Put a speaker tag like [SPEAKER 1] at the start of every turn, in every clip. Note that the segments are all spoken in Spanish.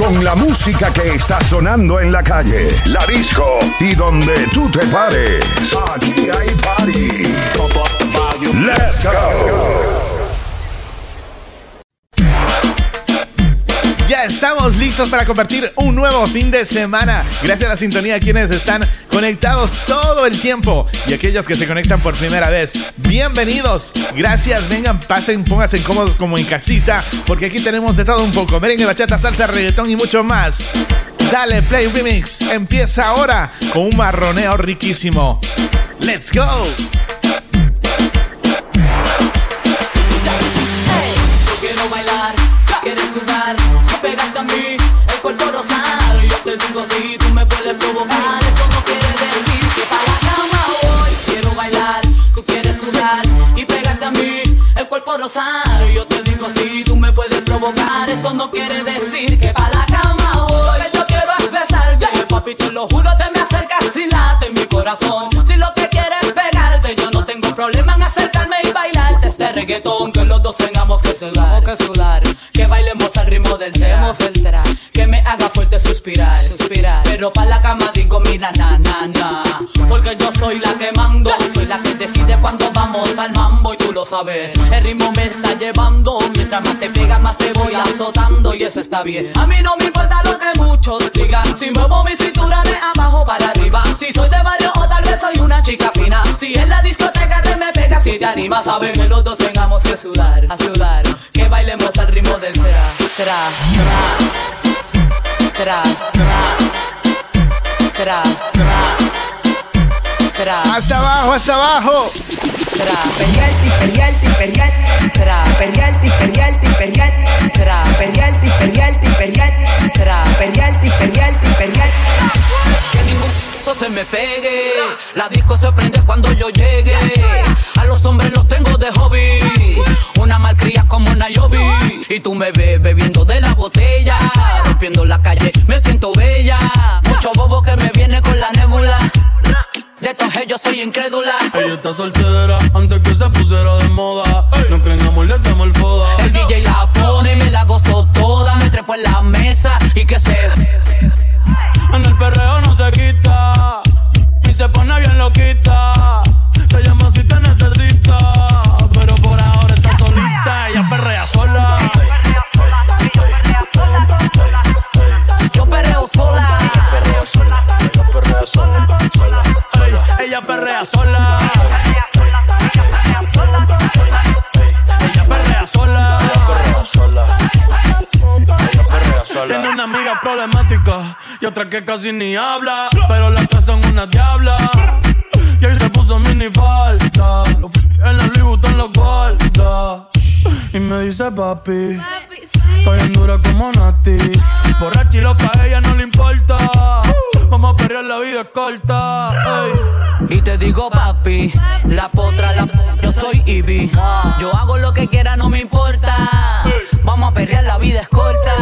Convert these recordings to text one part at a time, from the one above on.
[SPEAKER 1] Con la música que está sonando en la calle, la disco y donde tú te pares. Aquí hay party. Let's go.
[SPEAKER 2] Ya estamos listos para compartir un nuevo fin de semana. Gracias a la sintonía a quienes están conectados todo el tiempo y aquellos que se conectan por primera vez. Bienvenidos. Gracias. Vengan, pasen, pónganse cómodos como en casita, porque aquí tenemos de todo un poco. Merengue, bachata, salsa, reggaetón y mucho más. Dale Play Remix. Empieza ahora con un marroneo riquísimo. Let's go.
[SPEAKER 3] El cuerpo rosado. Yo te digo si tú me puedes provocar, eso no quiere decir que para la cama voy. Quiero bailar, tú quieres sudar y pegarte a mí, el cuerpo rosado. Yo te digo si tú me puedes provocar, eso no quiere decir que para la cama voy. Yo quiero es besarte, papi, te lo juro, te me acercas y late mi corazón. Que sudar, que sudar, que bailemos al ritmo del tema, el tra, que me haga fuerte suspirar, suspirar, pero pa' la cama digo mira na na na, porque yo soy la que mando, soy la que decide cuando vamos al mambo sabes, el ritmo me está llevando, mientras más te pega más te voy azotando y eso está bien, a mí no me importa lo que muchos digan, si muevo mi cintura de abajo para arriba, si soy de barrio o tal vez soy una chica fina, si en la discoteca te me pegas si te animas ver que los dos tengamos que sudar, a sudar, que bailemos al ritmo del tra, tra, tra, tra, tra, tra, tra, tra,
[SPEAKER 2] Hasta abajo, hasta abajo.
[SPEAKER 3] tra,
[SPEAKER 4] Perrealti, perrealti, perrealti,
[SPEAKER 3] tra,
[SPEAKER 4] perrealti, perrealti, perrealti,
[SPEAKER 3] tra,
[SPEAKER 4] perrealti, perrealti, perrealti.
[SPEAKER 3] que ningún se me pegue. La disco se prende cuando yo llegue. A los hombres los tengo de hobby. Una malcria como una Yobi. Y tú me ves bebiendo de la botella. Rompiendo la calle, me siento bella. Mucho bobo que me viene con la nébula. De todos ellos soy incrédula.
[SPEAKER 5] Ella está soltera antes que se pusiera de moda. No creen amor, le damos el foda.
[SPEAKER 3] El DJ la pone y me la gozo toda. Me trepo en la mesa y que se.
[SPEAKER 5] En el perreo no se quita. Y se pone bien loquita. Te llama si te necesita. Ella perrea sola. Ella perrea sola. Ella perrea sola. Tiene una amiga problemática y otra que casi ni habla. Pero las tres son una diabla. Y ahí se puso mini falta. En la Louis Vuitton lo guarda. Y me dice papi. Estoy en dura como Nati. Borracha y loca, a ella no le importa. Vamos a perrear, la vida es corta. ey.
[SPEAKER 3] Y te digo papi, la potra, la yo soy Ivy. Yo hago lo que quiera, no me importa. Vamos a perrear, la vida es corta.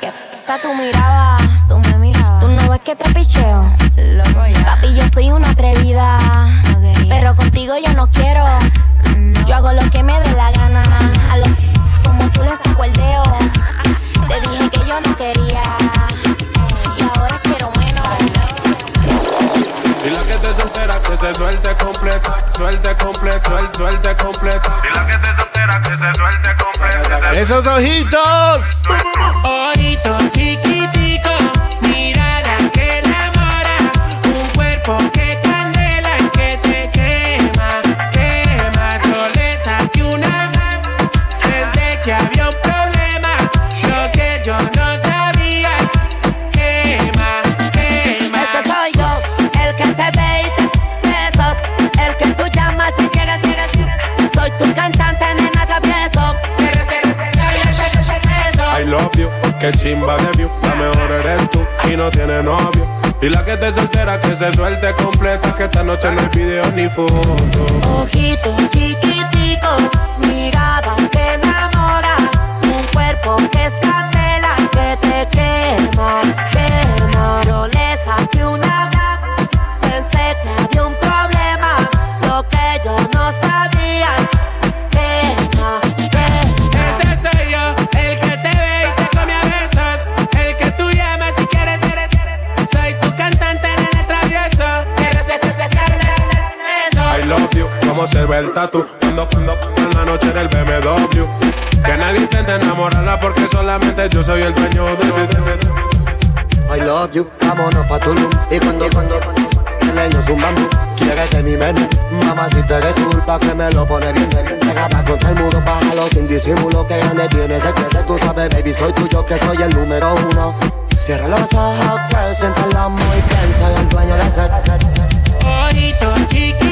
[SPEAKER 6] Que p*** tú mirabas, tú me mirabas. Tú no ves que te picheo.
[SPEAKER 7] Loco ya.
[SPEAKER 6] Papi, yo soy una atrevida. Pero contigo yo no quiero. Yo hago lo que me dé la gana. A los como tú le saco el dedo. Te dije que yo no quería. Y
[SPEAKER 8] la que te soltera que se suelte completo, suelte completo, suelte, suelte completo. Y la que te soltera que se suelte completo.
[SPEAKER 2] Esos ojitos.
[SPEAKER 9] Ojito chiquitico, Que
[SPEAKER 8] chimba de view. La mejor eres tú y no tiene novio. Y la que te soltera que se suelte completa, que esta noche no hay video ni foto.
[SPEAKER 10] Ojitos chiquiticos, mirada que enamora, un cuerpo que es candela que te quema.
[SPEAKER 8] Como se ve el tatu. Cuando, cuando, en la noche en el BMW. Que nadie intente enamorarla porque solamente yo soy el dueño de ese, de ese-.
[SPEAKER 7] I love you, vámonos pa' Tulum. Y cuando, cuando, el leño zumbando Quieres de mi menú, mamá si te eres culpa que me lo pone bien Pegada contra el muro, bájalo sin disimulo Que grande tiene ese que tú sabes, baby Soy tuyo que soy el número uno. Cierra los ojos, girl, siente el amor y piensa en el dueño de ese.
[SPEAKER 9] Ojitos chiquiticos,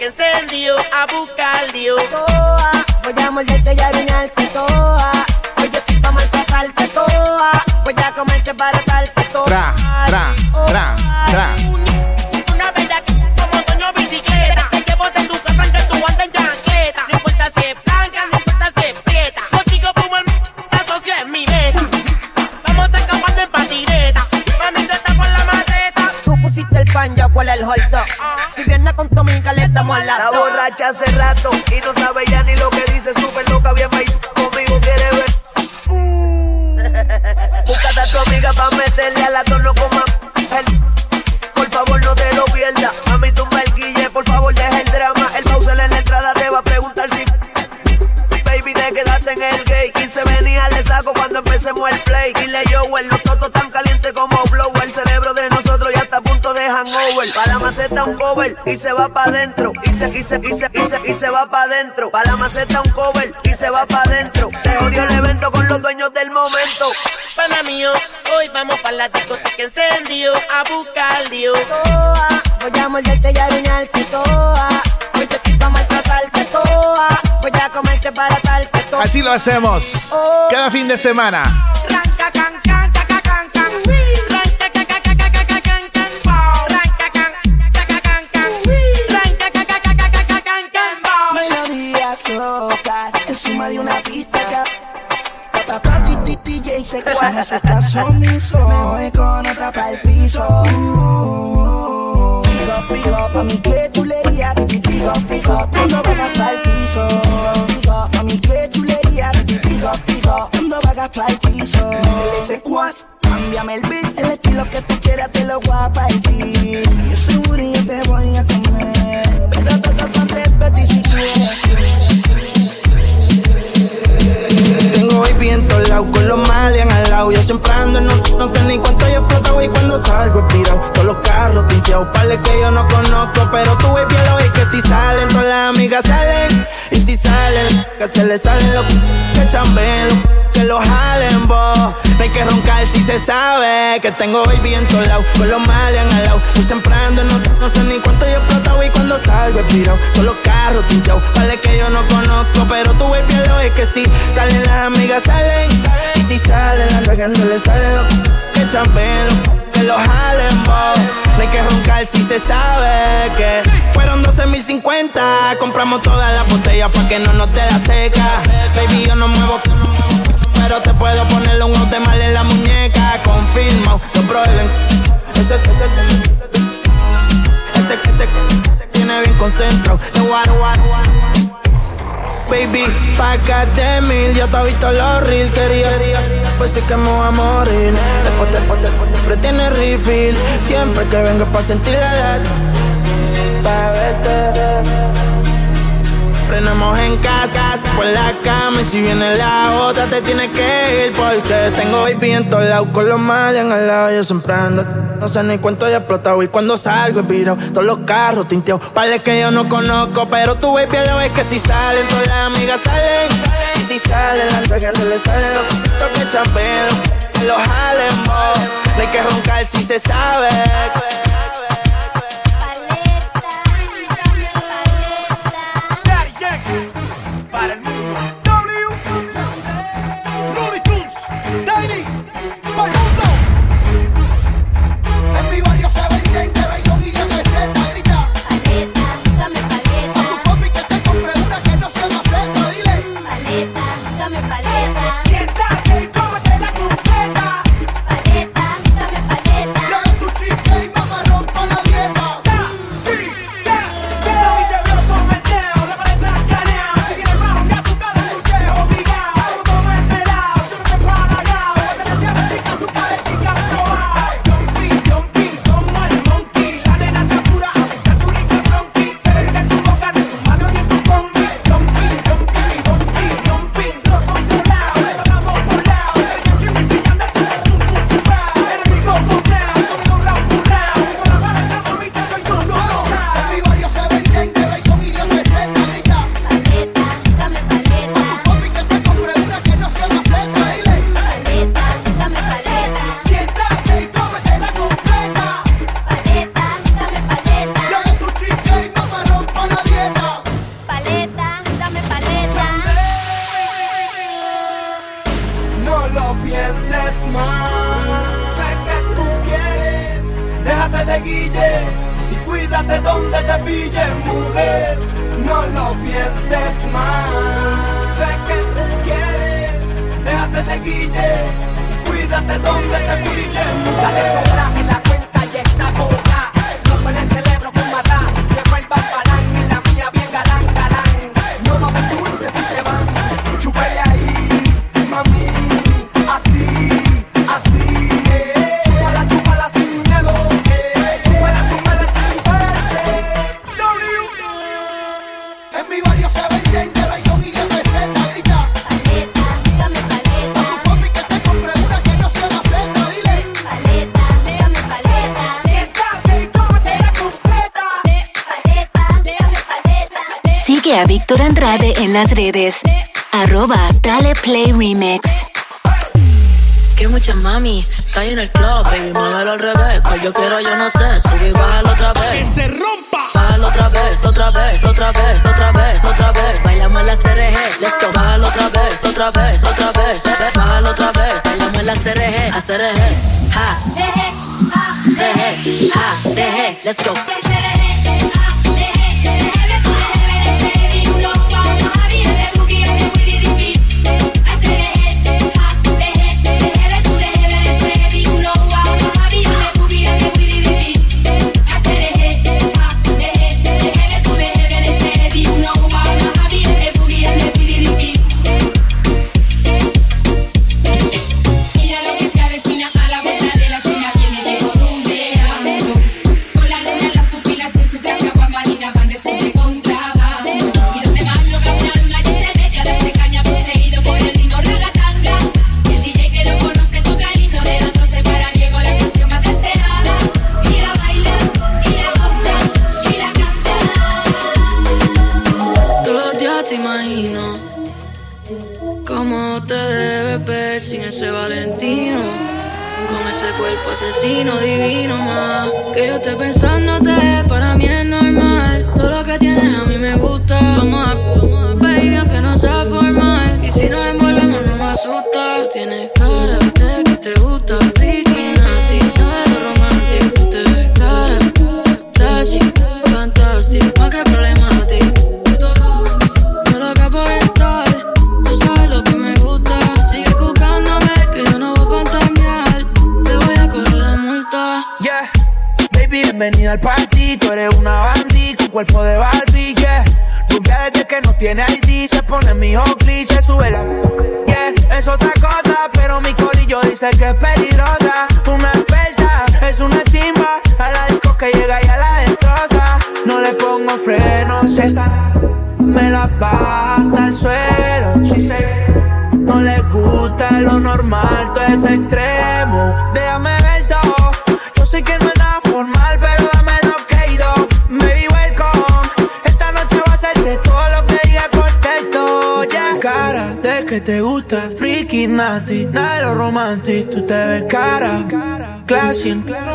[SPEAKER 9] la discoteca encendido a buscar lío.
[SPEAKER 10] toa, voy a morderte y arañarte toa. Hoy yo estoy pa' maltratarte toa. Voy a comerte para darte toa.
[SPEAKER 4] Tra,
[SPEAKER 7] borracha hace rato y no sabe ya ni lo que dice. Súper loca, bien bail, conmigo quiere ver. Búscate a tu amiga pa' meterle a la tono como a- el Por favor no te lo pierdas. Mami, tumba el guille, por favor deja el drama. El Bowser en la entrada te va a preguntar si Baby, te quedaste en el gay. 15 venía, le saco cuando empecemos el play. Dile yo, los totos tan calientes como blow El cerebro de nosotros ya está a punto de hangover. Para la maceta un cover y se va pa' adentro Y se, y se, y se, y se, y se va pa' adentro Para la maceta un cover y se va pa' adentro Te odio el evento con los dueños del momento
[SPEAKER 9] Pana mío, hoy vamos para la discoteca encendido a buscar lío.
[SPEAKER 10] toa. Voy a morderte y arañarte toa. Hoy te estoy pa' maltratarte toa. Voy a comerte para darte toa.
[SPEAKER 4] Así lo hacemos cada fin de semana.
[SPEAKER 11] Omiso. Me voy con otra pa'l piso. Pico, pico, pa' mi que los que chambeen, los que los jalen, bo. No hay que roncar si se sabe que tengo hoy viento al lado, con los malian al lado. Yo siempre ando, no, no sé ni cuánto yo explotado y cuando salgo expirado. Todos los carros tinteados, pales que yo no conozco. Pero ves bien lo es que si salen las amigas salen. Y si salen, las le salen los que champeen, los los jalen. No hay que roncar si se sabe que fueron 12.050. Compramos todas las botellas pa' que no nos dé la seca. Baby, yo no muevo. Pero te puedo ponerle un de mal en la muñeca. Confirmo, lo prueben. Ese, ese, ese, ese, tiene bien concentrado. Baby, pa' acá de mil, yo te he visto los reels, quería Pues sí que me voy a morir Después te te- siempre tiene refill Siempre que vengo pa' sentir la edad Pa' verte frenamos en casa, por la cama y si viene la otra te tienes que ir porque tengo baby en todos lados con los males al lado yo siempre ando. No sé ni cuánto he explotado y cuando salgo he virado todos los carros tinteados. Vale que yo no conozco, pero tu baby lo es que si salen todas las amigas salen y si salen las que no le salen los poquitos que los jalen, No hay que roncar si se sabe.
[SPEAKER 12] Las redes.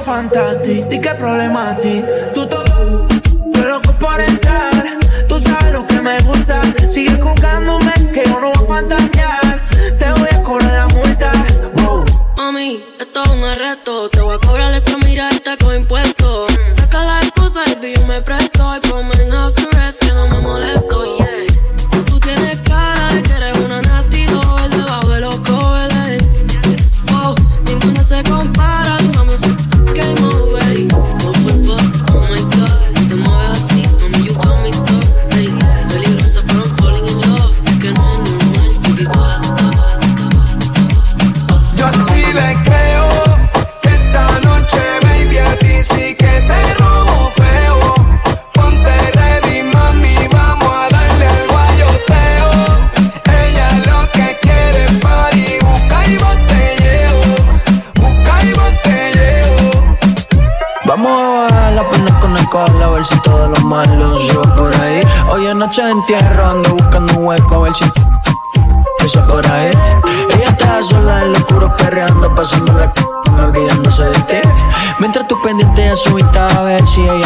[SPEAKER 13] fantastic, di che problema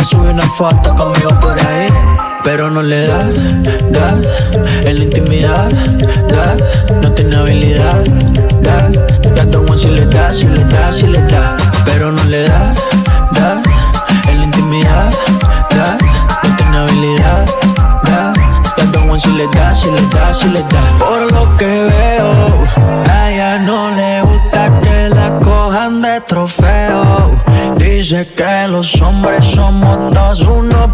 [SPEAKER 13] sube una foto conmigo por ahí. Pero no le da, da, en la intimidad, da, no tiene habilidad, da, gato one si le da, si le da, si le da. Pero no le da, da, en la intimidad, da, no tiene habilidad, da, gato one si le da, si le da, si le da. Por lo que veo, a ella no le gusta que la cojan de trofeo dice que los hombres somos todos unos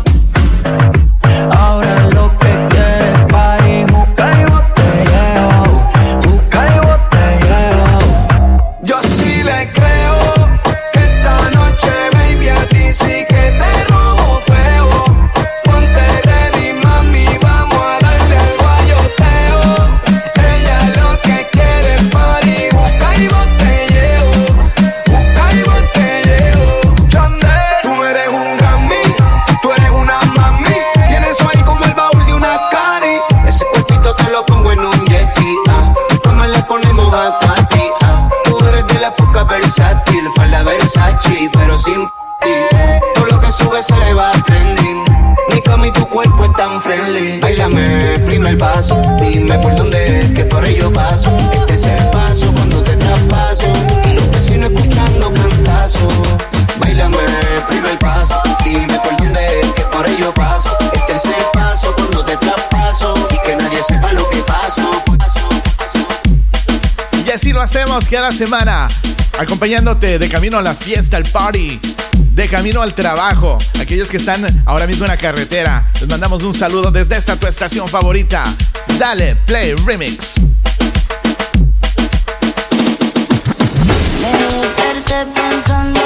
[SPEAKER 13] la
[SPEAKER 2] semana, acompañándote de camino a la fiesta, al party, de camino al trabajo. Aquellos que están ahora mismo en la carretera, les mandamos un saludo desde esta tu estación favorita. Dale, play remix.
[SPEAKER 6] pensando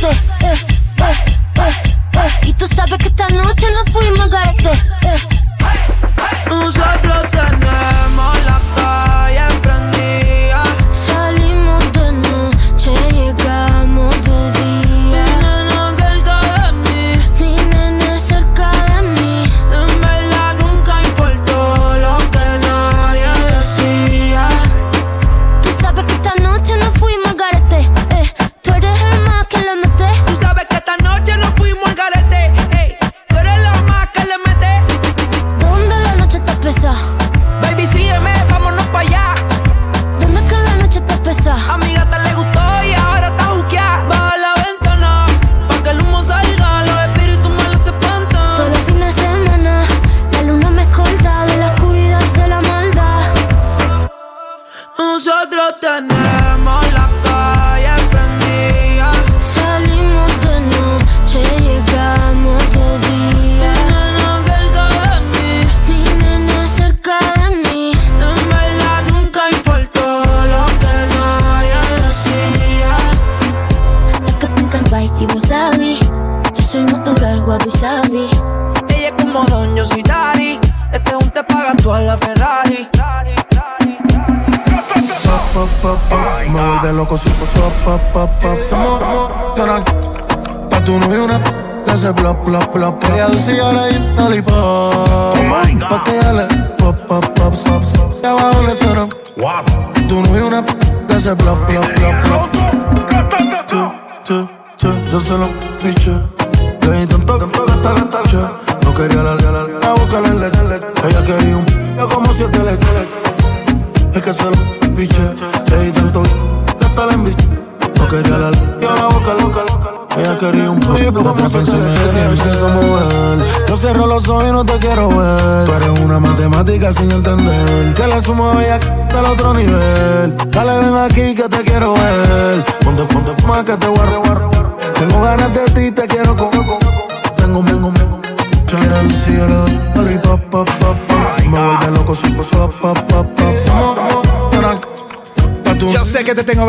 [SPEAKER 14] 对。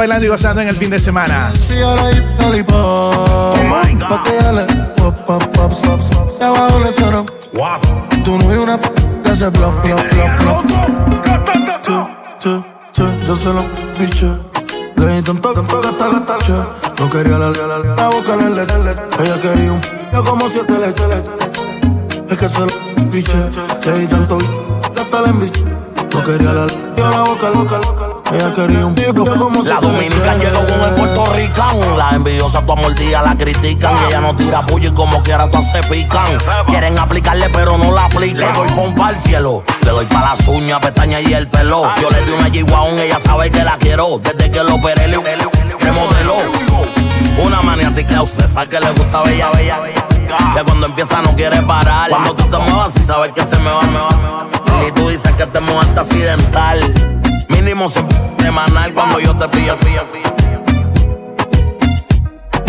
[SPEAKER 14] Bailando y gozando en el fin de semana.
[SPEAKER 15] si ahora hay lollipop Pa' que ella le pop, pop, pop, stop, stop Y abajo le suena Tu novio una que hace plop, plop, plop, plop. Chu, chu, chu Yo se lo piché Le la taché No quería la la boca le leche Ella quería un yo como siete leche Es que se lo piché Le di tanto hasta la embiché No quería la yo la boca loca Ella quería un yo como
[SPEAKER 16] La
[SPEAKER 15] leche.
[SPEAKER 16] llegó con el puertorricán. Las envidiosas tu mordida la critican. Y ella no tira puño y como quiera todas se pican. Quieren aplicarle pero no la aplican. Le doy pompa al cielo. Le doy pa' las uñas, pestañas y el pelo. Yo le di una G-Wagon, ella sabe que la quiero. Desde que lo operé le remodeló. Una maniática obsesa que le gusta bella, bella, Que cuando empieza no quiere parar. Cuando tú te muevas y sabes que se me va, me va. Y tú dices que te mueves accidental. Mínimo semanal cuando yo te pillo, pillo,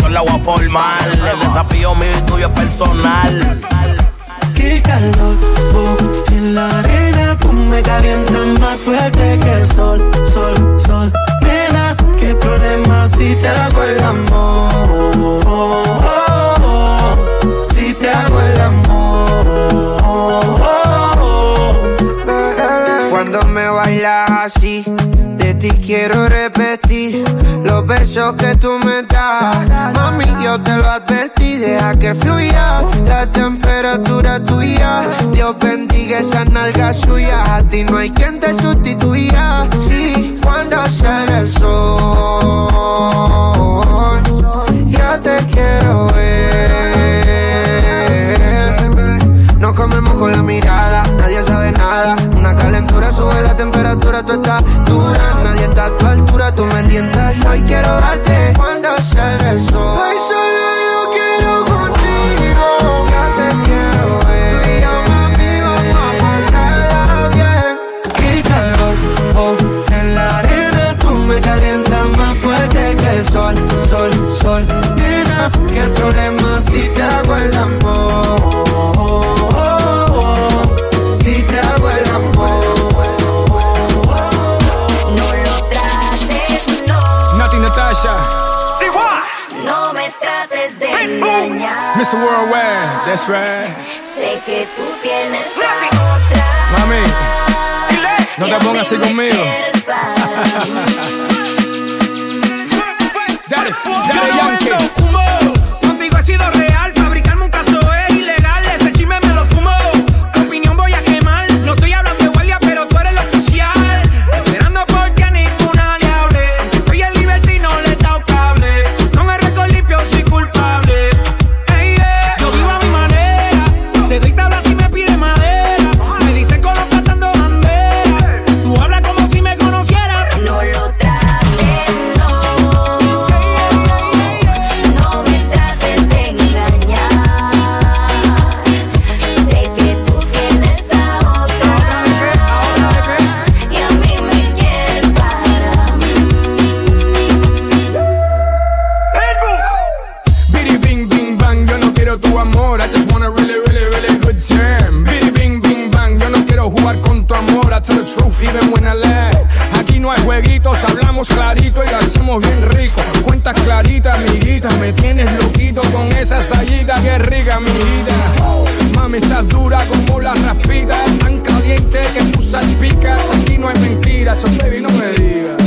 [SPEAKER 16] Con la voy a formar. El desafío mío y tuyo es personal.
[SPEAKER 15] Qué calor, oh, en la arena, pum, me calienta más fuerte que el sol, sol, sol. Nena, qué problema si te hago el amor, oh, si te hago el amor.
[SPEAKER 17] Me bailas así, de ti quiero repetir los besos que tú me das. Mami, yo te lo advertí, deja que fluya la temperatura tuya. Dios bendiga esa nalga suya, a ti no hay quien te sustituya. Sí, cuando sale el sol, ya te quiero ver. Nos comemos con la mirada, nadie sabe nada. Una calentura sube la temperatura, tú estás dura. Nadie está a tu altura, tú me tientas. Hoy quiero darte cuando salga el sol.
[SPEAKER 6] That's right.
[SPEAKER 18] Sé que tú tienes otra.
[SPEAKER 6] Mami, no te pongas así conmigo. Dale, dale, Yankee.
[SPEAKER 19] Contigo he sido real, me
[SPEAKER 18] tienes
[SPEAKER 6] loquito con esa sayita que rica, amiguita. Mami, estás dura como la raspita, tan caliente que tú salpicas. Aquí no hay mentiras, so baby, no me digas.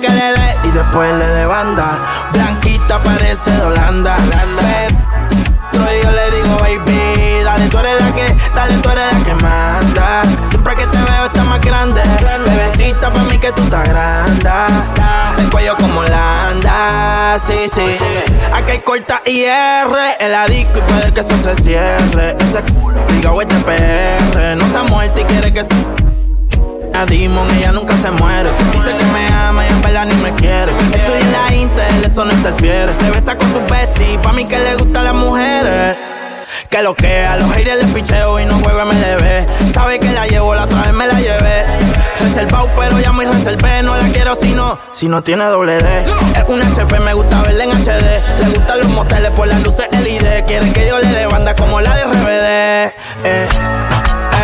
[SPEAKER 18] Que
[SPEAKER 11] le dé y después le dé banda. Blanquita parece de Holanda. Pero yo le digo, baby, dale, tú eres la que, dale, tú eres la que manda. Siempre que te veo está más grande. Bebecita para mí que tú estás grande. El cuello como Holanda, sí, sí. Aquí hay corta IR, el adicto y puede que eso se cierre. Ese c- diga, PR, no se ha muerto y quiere que se. A Demon, ella nunca se muere. Dice que me ama y en verdad ni me quiere. Estoy en la Intel, eso no interfiere. Se besa con su bestie, pa' mí que le gustan las mujeres. Que lo que a los haters les picheo y no juego MLB. Sabe que la llevo, la otra vez me la llevé. Reservado, pero ya muy reservé. No la quiero si no, si no tiene doble D. Es un HP, me gusta verla en HD. Le gustan los moteles por las luces LED. Quiere que yo le dé banda como la de RBD. Eh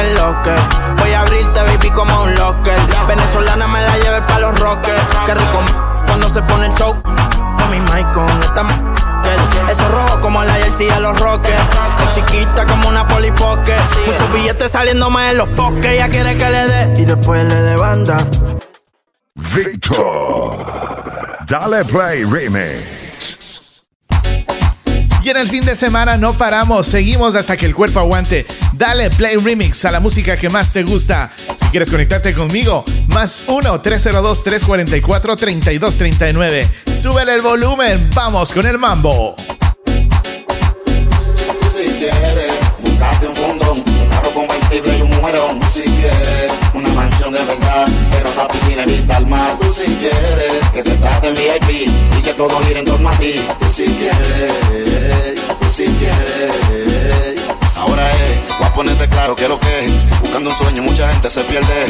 [SPEAKER 11] es lo que Voy a abrirte, baby, como un locker. Venezolana me la lleve pa' los rockers. Qué rico cuando se pone el show. De mi mic con esta m- Eso rojo como la jersey de los rockers. Es chiquita como una polipoque. Muchos billetes saliéndome en los poques. Ella quiere que le dé y después le dé banda.
[SPEAKER 1] Victor. Dale Play Remix.
[SPEAKER 2] Y en el fin de semana no paramos, seguimos hasta que el cuerpo aguante. Dale play remix a la música que más te gusta. Si quieres conectarte conmigo, más 1-302-344-3239. Súbele el volumen, vamos con el mambo.
[SPEAKER 20] Si quieres, buscate un fundón, un carro convertible y un. Si quieres, mansión de verdad, terraza, piscina y vista al mar. Tú si quieres, que te traten VIP y que todo gire en torno ti. Tú si quieres, tú si quieres. Ahora es, voy a ponerte claro que lo que es. Buscando un sueño, mucha gente se pierde.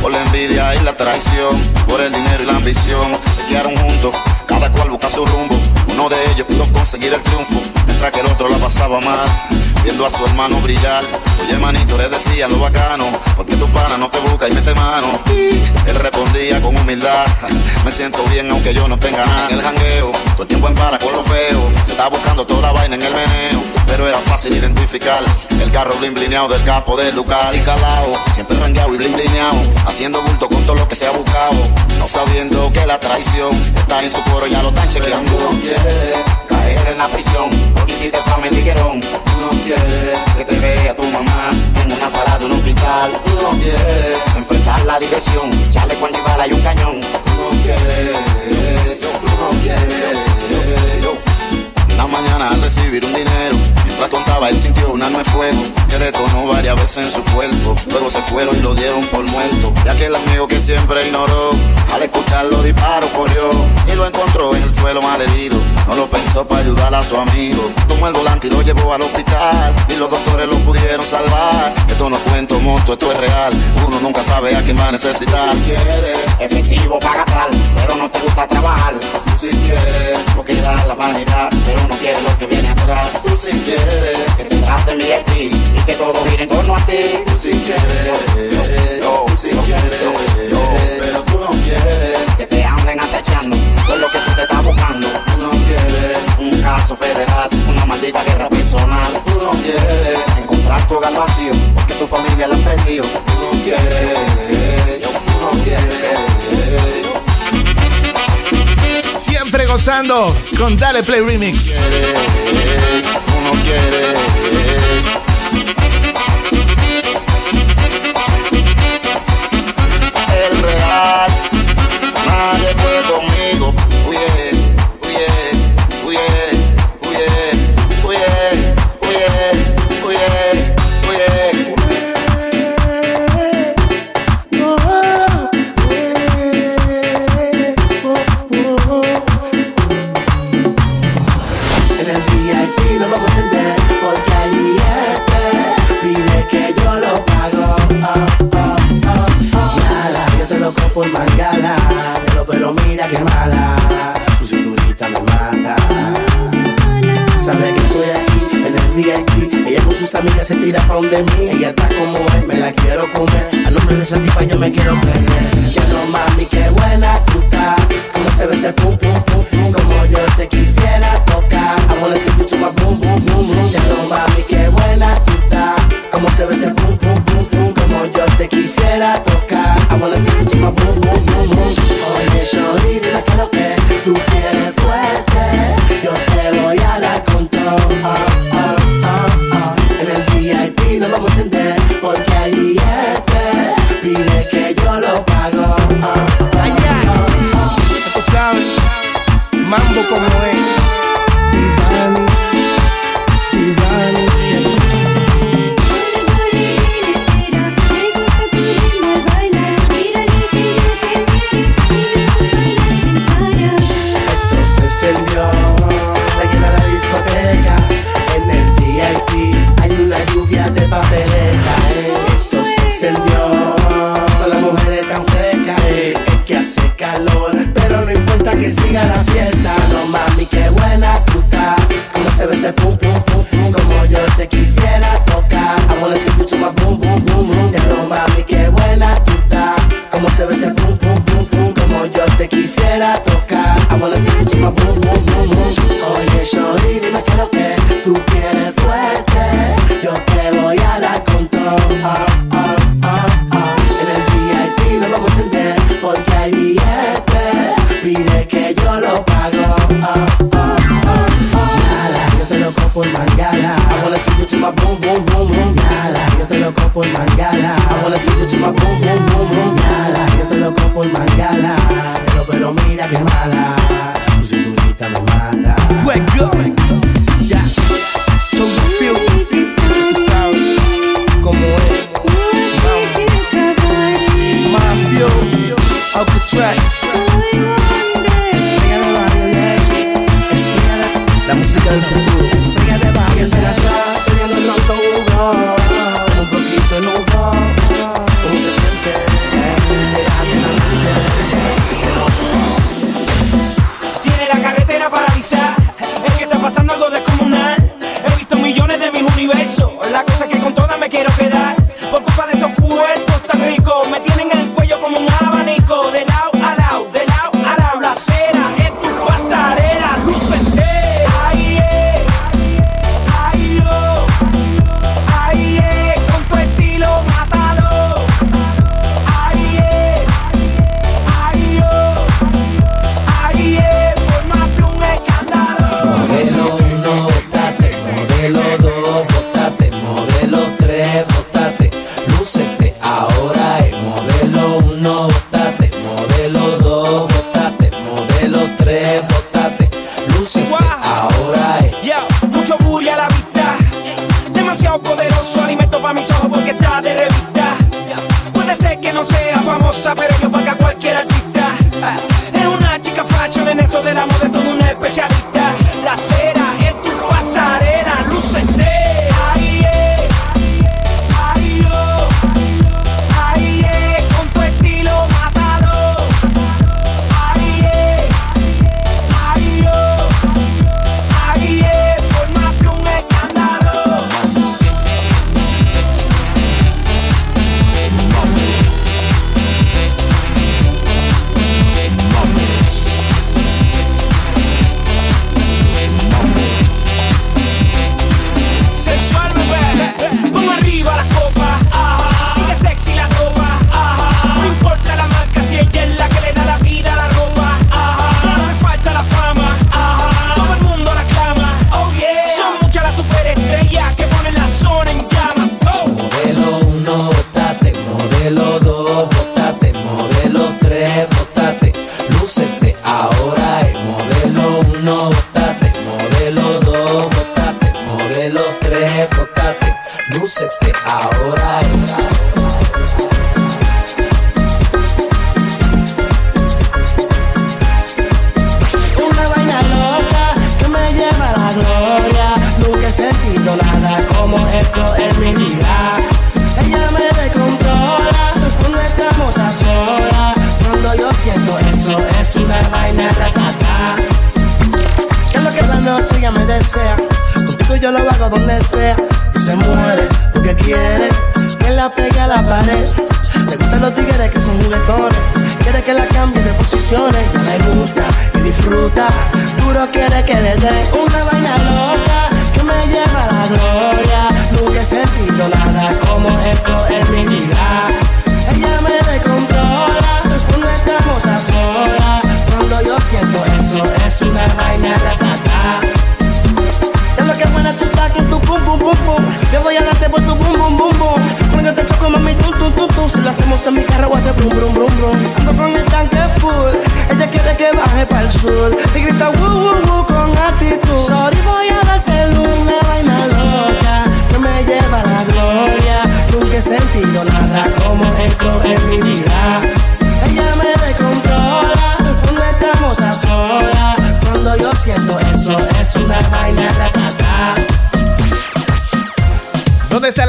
[SPEAKER 20] Por la envidia y la traición, por el dinero y la ambición. Se quedaron juntos, cada cual busca su rumbo. Uno de ellos pudo conseguir el triunfo, mientras que el otro la pasaba mal. Viendo a su hermano brillar. Oye, manito, le decía lo bacano, porque tu pana no te busca y mete mano. Él respondía con humildad. Me siento bien aunque yo no tenga nada. En el jangueo, todo el tiempo en para con lo feo. Se está buscando toda la vaina en el meneo. Pero era fácil identificar el carro blin blineado del capo del lugar. Así calado, siempre rangueado y blin blineado. Haciendo bulto con todo lo que se ha buscado. No sabiendo que la traición está en su coro, ya lo están chequeando. Tú no quieres caer en la prisión, porque hiciste fama en liguerón. Tú no quieres que te vea tu mamá en una sala de un hospital. Tú no quieres enfrentar la dirección, chaleco antibala y un cañón. Tú no quieres, tú no quieres. Una mañana al recibir un dinero, mientras contaba él sintió un arma de fuego que detonó varias veces en su cuerpo. Luego se fueron y lo dieron por muerto. Y aquel amigo que siempre ignoró, al escuchar los disparos corrió y lo encontró en el suelo malherido. No lo pensó para ayudar a su amigo. Tomó el volante y lo llevó al hospital y los doctores lo pudieron salvar. Esto no cuento moto, esto es real. Uno nunca sabe a quién va a necesitar. Si quieres efectivo para gastar, pero no te gusta trabajar si quieres, porque da la vanidad, pero no quiere lo que viene atrás. Tú si quieres, que te traten bien a ti y que todos giren torno a ti. Tú si quieres, yo, yo si quieres, yo, yo, pero tú no quieres que te anden acechando todo lo que tú te estás buscando. Tú no quieres un caso federal, una maldita guerra personal. Tú no quieres encontrar tu hogar vacío, porque tu familia la ha perdido. Tú no quieres, yo, tú no quieres.
[SPEAKER 2] siempre gozando con Dale Play Remix.
[SPEAKER 20] Uno quiere, uno quiere. nadie puede conmigo.
[SPEAKER 21] Ella está como es, me la quiero comer. A nombre de Satisfy yo me quiero comer. Pasa mi carro, hace brum, brum, brum, brum. Ando con el tanque full. Ella quiere que baje para el sur.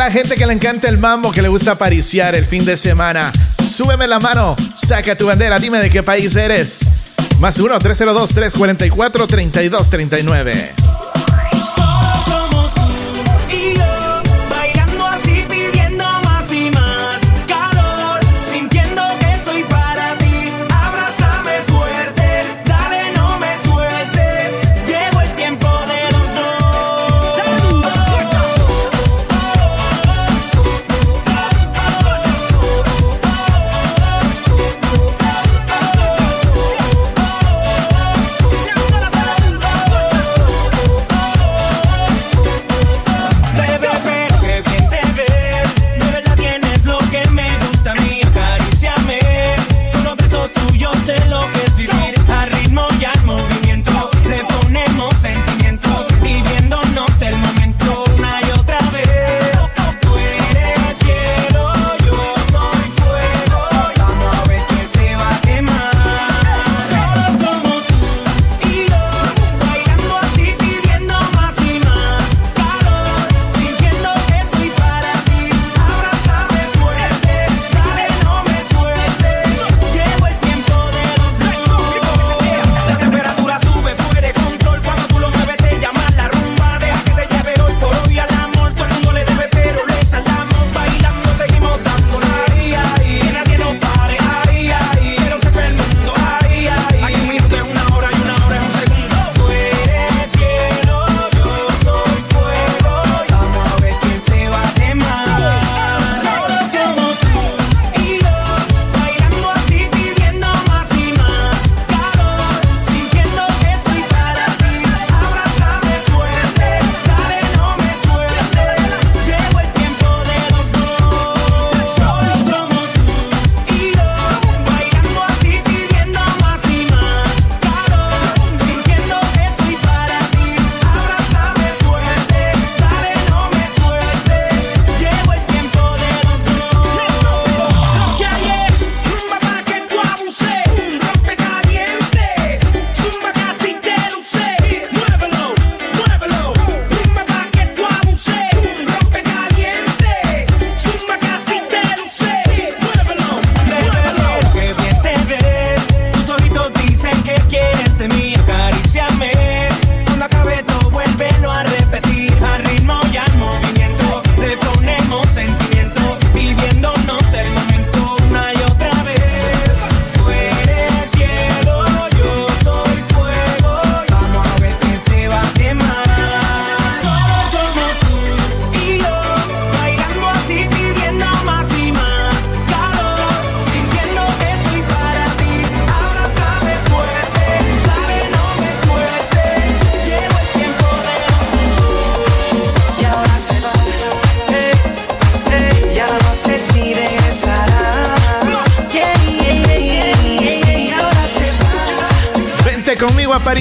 [SPEAKER 21] la
[SPEAKER 19] gente que le encanta el mambo, que le gusta apariciar el fin de semana. Súbeme la mano, saca tu bandera, dime de qué país eres. Más 1-302-344-3239.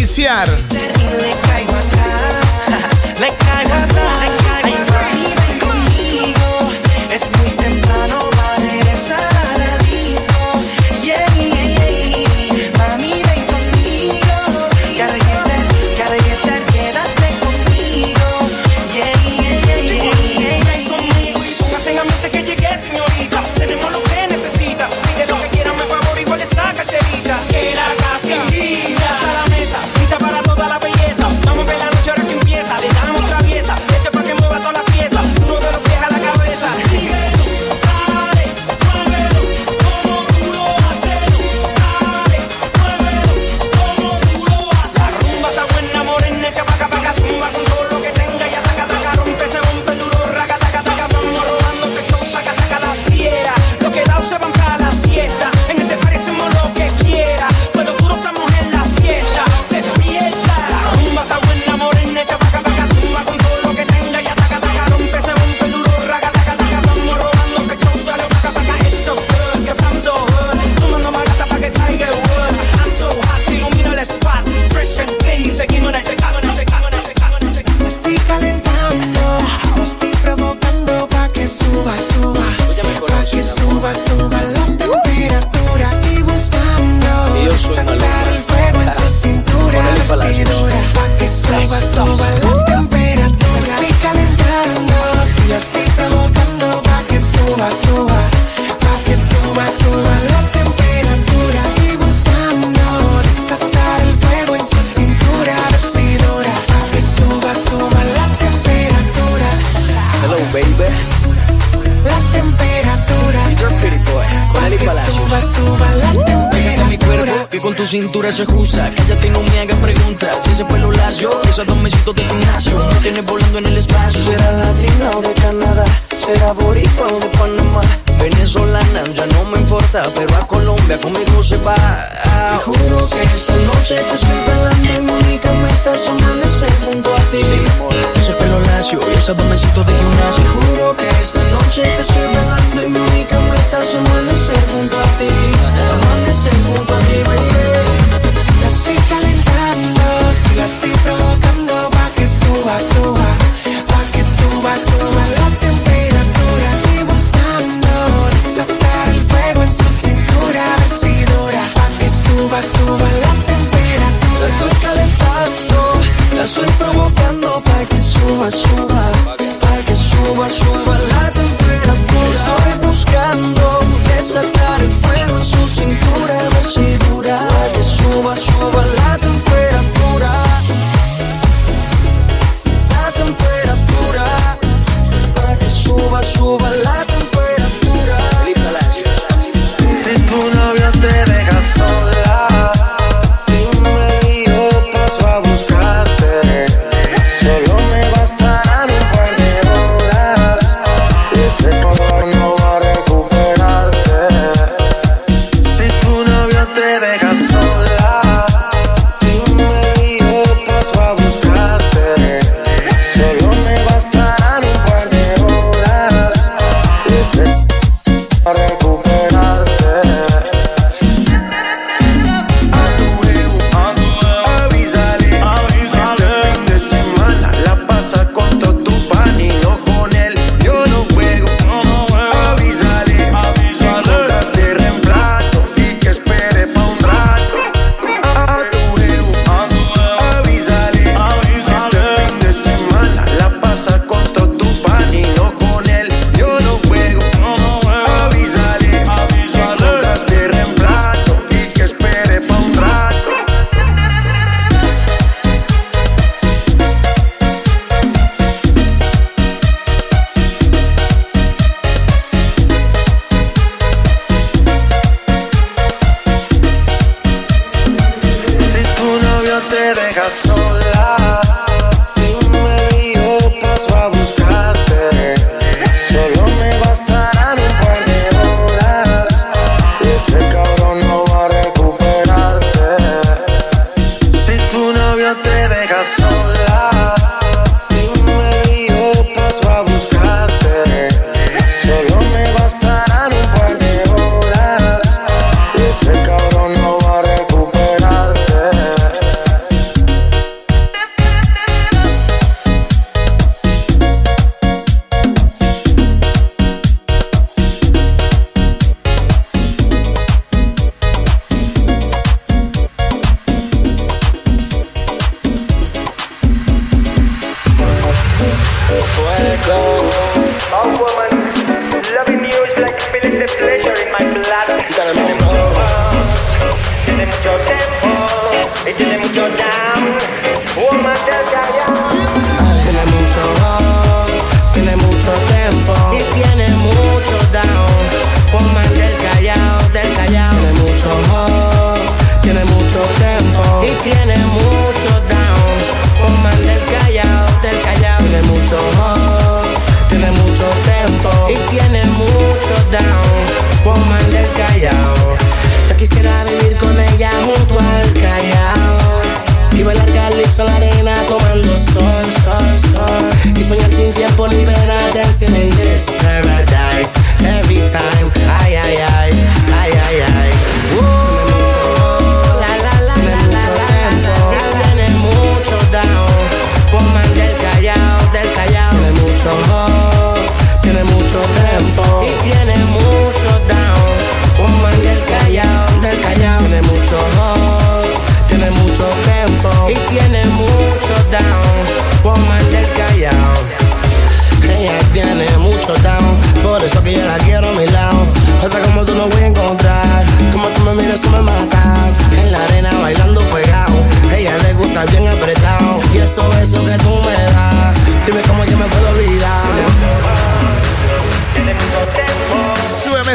[SPEAKER 22] iniciar.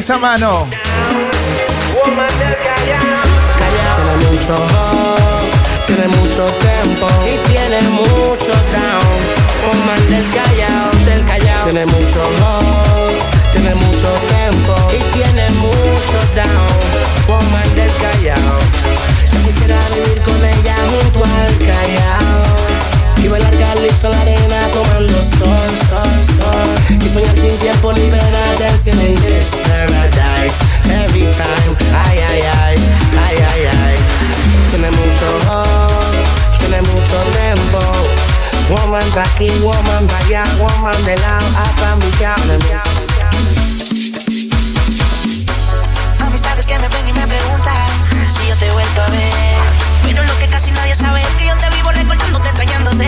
[SPEAKER 2] Esa mano.
[SPEAKER 21] Tiene mucho hop, tiene mucho tempo y tiene mucho down. Woman del Callao, del Callao. Tiene mucho hop, tiene mucho tempo y tiene mucho down. Woman del Callao. Yo quisiera vivir con ella junto al Callao y bailar calizo la arena tomando soñar sin tiempo pena dancing in this paradise every time. Ay, ay, ay, ay, ay, ay. Tiene mucho hop, tiene mucho tempo. Woman pa' aquí, woman pa' allá, woman de lado a cambiar.
[SPEAKER 23] Amistades que me ven y me preguntan si yo te he vuelto a ver. Pero lo que casi nadie sabe es que yo te vivo recordándote, extrañándote.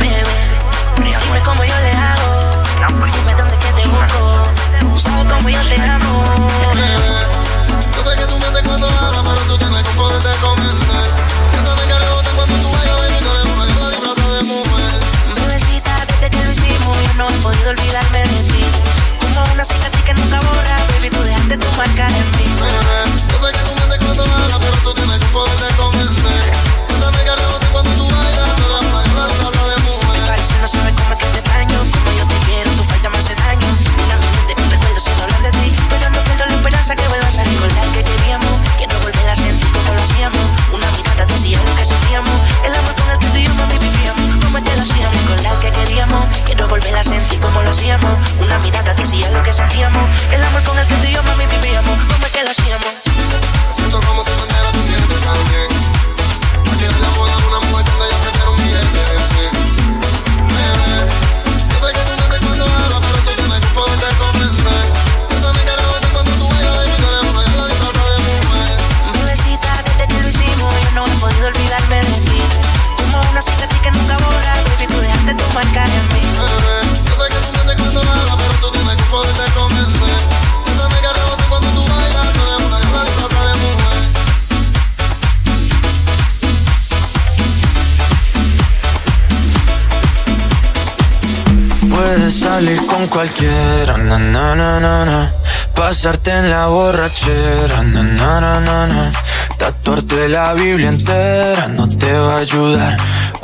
[SPEAKER 23] Bebé, dime cómo yo le hago. Dime dónde que te busco. Tú sabes cómo yo te amo.
[SPEAKER 5] Yo sé que tú mientes cuando hablas, pero tú tienes que poder de convencer. Esa nega rebota cuando tú vayas, baby, tú eres una diabla disfrazada de mujer.
[SPEAKER 23] Bebecita, desde que lo hicimos, yo no he podido olvidarme de ti. Como una cicatriz que nunca borra, baby, tú dejaste tu marca en mí.
[SPEAKER 5] Bebé, yo sé que tú mientes cuando hablas, pero tú tienes que poder de convencer.
[SPEAKER 23] No sabes cómo es que te extraño, como yo te quiero, tu falta me hace daño. Una mente un recuerdo si no hablan de ti, pero no pierdo la esperanza que vuelvas a recordar que queríamos. Quiero volver a sentir como lo hacíamos. Una mirada decía lo que sentíamos, el amor con el que tú y yo mami vivíamos. Como que lo hacíamos, recordar que queríamos. Quiero volver a sentir como lo hacíamos. Una mirada decía lo que sentíamos, el amor con el que tú y yo mami vivíamos. Como que lo hacíamos.
[SPEAKER 5] Siento como si mañana tú tienes también. La boda una mujer Una
[SPEAKER 23] cicatriz que nunca borra, baby, tú dejaste tu marca en mí.
[SPEAKER 5] Bebé, yo sé que tú mientes cuando hablas, pero tú tienes que poder de convencer. Esa nega rebota cuando tú una disfrazada de mujer.
[SPEAKER 22] Puedes salir con cualquiera, na na na na na. Pasarte en la borrachera, na na na na na. Tatuarte la Biblia entera no te va a ayudar.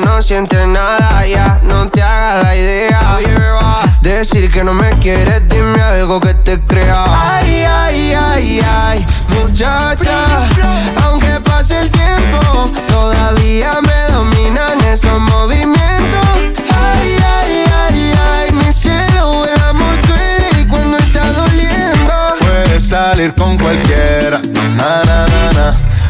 [SPEAKER 17] no sientes nada. Ya no te hagas la idea. Decir que no me quieres, dime algo que te crea. Ay, ay, ay, ay, muchacha. Aunque pase el tiempo, todavía me dominan esos movimientos. Ay, ay, ay, ay, mi cielo, el amor duele y cuando está doliendo.
[SPEAKER 15] Puedes salir con cualquiera.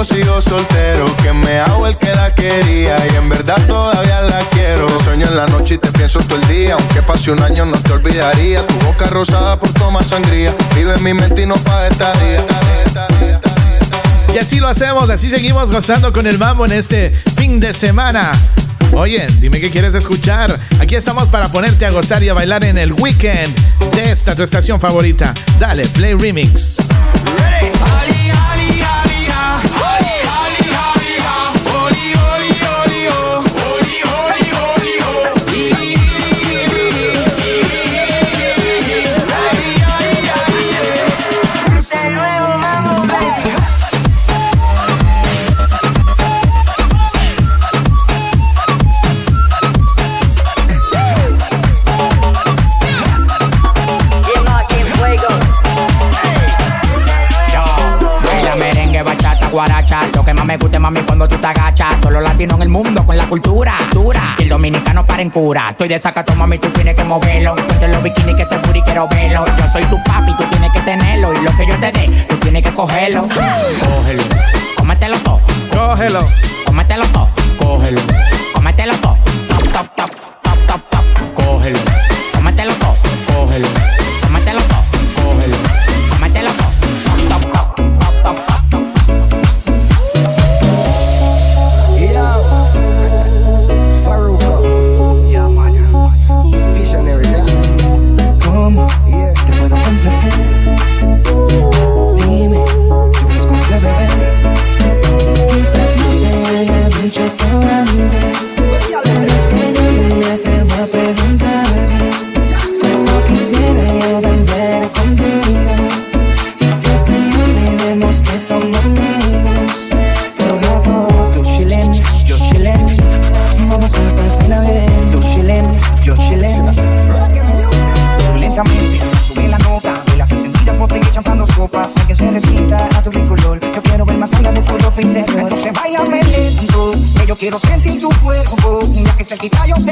[SPEAKER 15] yo sigo soltero, que me hago el que la quería y en verdad todavía la quiero. Te sueño en la noche y te pienso todo el día, aunque pase un año no te olvidaría. Tu boca rosada por tomar sangría, vive en mi mente y no pa' esta día.
[SPEAKER 2] Y así lo hacemos, así seguimos gozando con el mambo en este fin de semana. Oye, dime qué quieres escuchar. Aquí estamos para ponerte a gozar y a bailar en el weekend de esta tu estación favorita. Dale, play remix.
[SPEAKER 24] Más me gusta, mami, cuando tú te agachas. Todos los latinos en el mundo con la cultura. Dura. Y el dominicano para en cura. Estoy de sacato, mami, tú tienes que moverlo. Ponte los bikinis que se y quiero verlo. Yo soy tu papi, tú tienes que tenerlo. Y lo que yo te dé, tú tienes que cogerlo. Cógelo. Cómetelo todo.
[SPEAKER 2] Cógelo.
[SPEAKER 24] Cómetelo todo. Cógelo. Cómetelo todo. Top, top, top, top, top, top. Cógelo.
[SPEAKER 25] Quiero sentir tu cuerpo Ya que cerquita yo te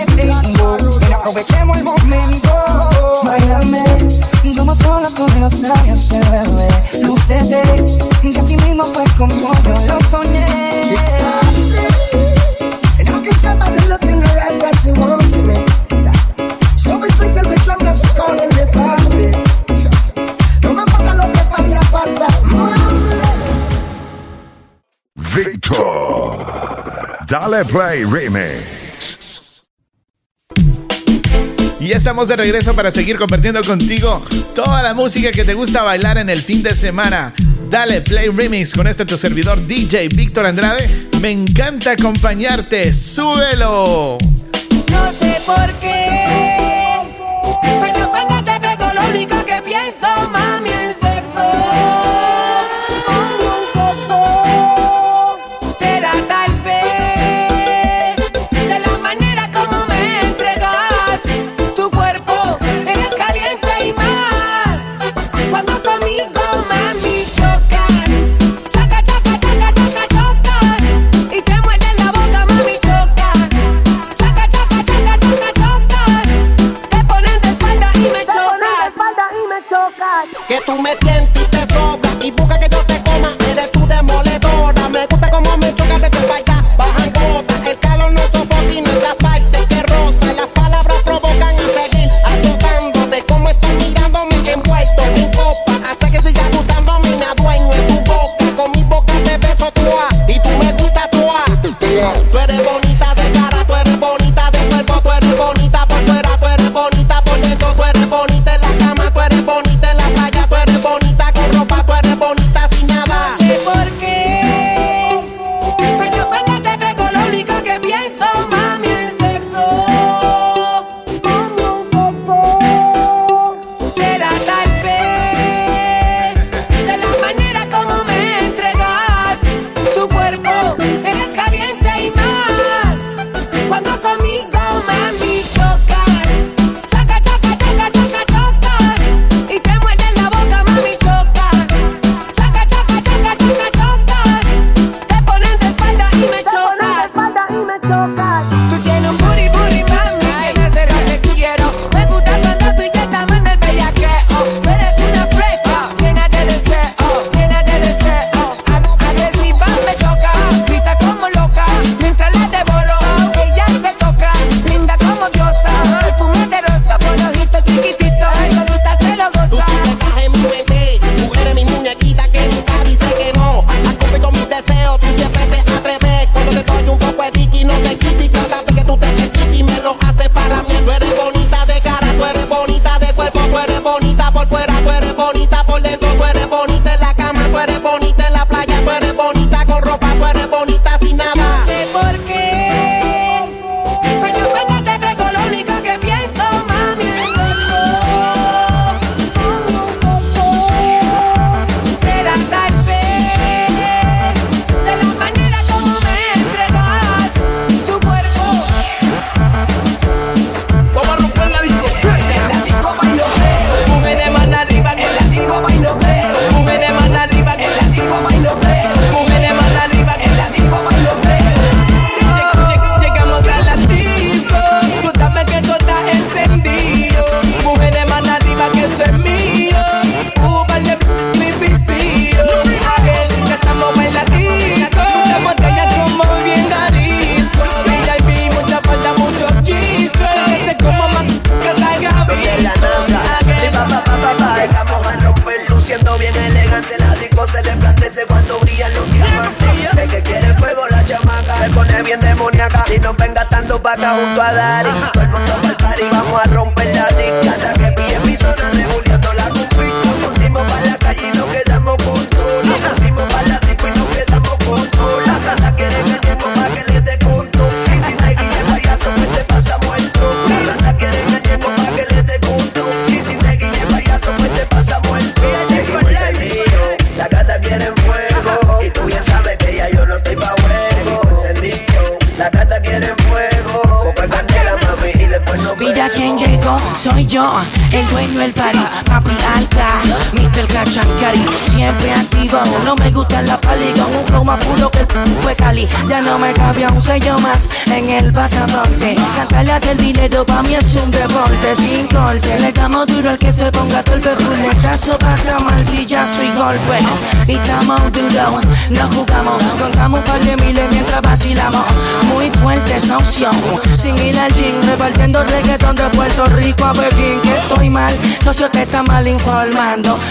[SPEAKER 1] Play Remix.
[SPEAKER 2] Y ya estamos de regreso para seguir compartiendo contigo toda la música que te gusta bailar en el fin de semana. Dale Play Remix con este tu servidor DJ Víctor Andrade. Me encanta acompañarte. ¡Súbelo!
[SPEAKER 4] No sé por qué,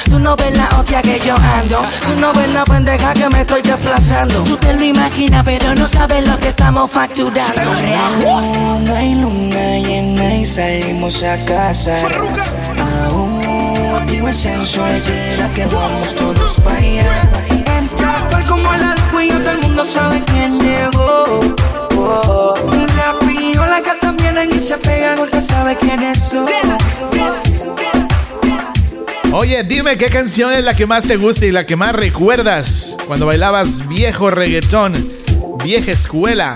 [SPEAKER 26] Tú no
[SPEAKER 27] ves la hostia que yo ando. Tú no ves la pendeja que me estoy desplazando. Tú te lo imaginas, pero no sabes lo que estamos facturando.
[SPEAKER 28] Aún hay luna llena y salimos a casa. Aún activo el sensual, que vamos todos para allá.
[SPEAKER 29] Tal como la del todo el mundo sabe quién llegó. Oh. oh. Rápido, la gata vienen y se pegan, usted sabe quién es. Eso.
[SPEAKER 2] Oye, dime qué canción es la que más te gusta y la que más recuerdas cuando bailabas viejo reggaetón, vieja escuela.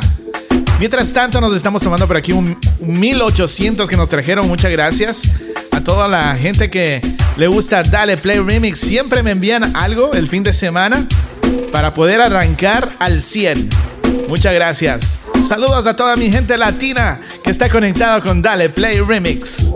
[SPEAKER 2] Mientras tanto, nos estamos tomando por aquí un 1800 que nos trajeron. Muchas gracias a toda la gente que le gusta Dale Play Remix. Siempre me envían algo el fin de semana para poder arrancar al 100. Muchas gracias. Saludos a toda mi gente latina que está conectada con Dale Play Remix.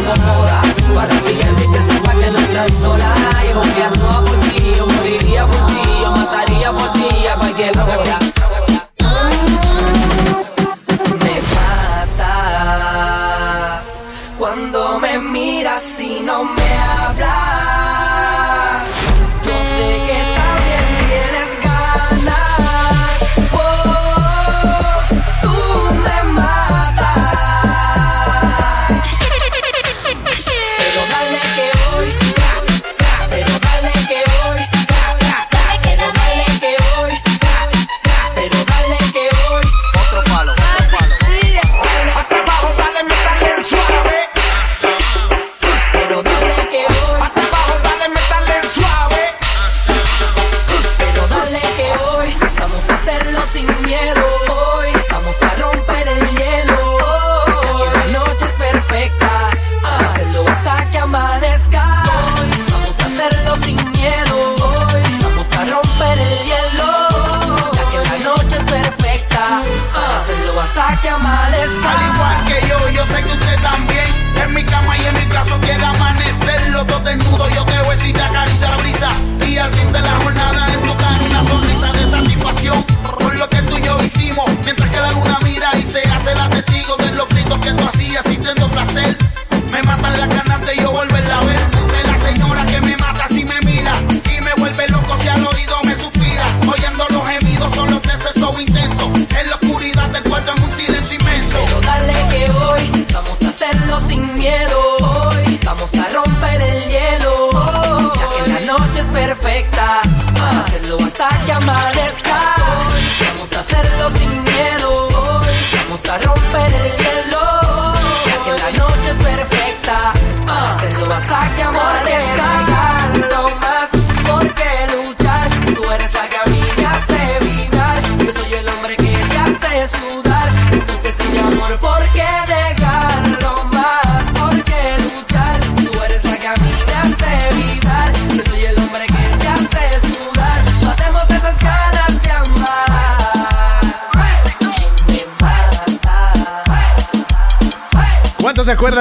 [SPEAKER 3] Siempre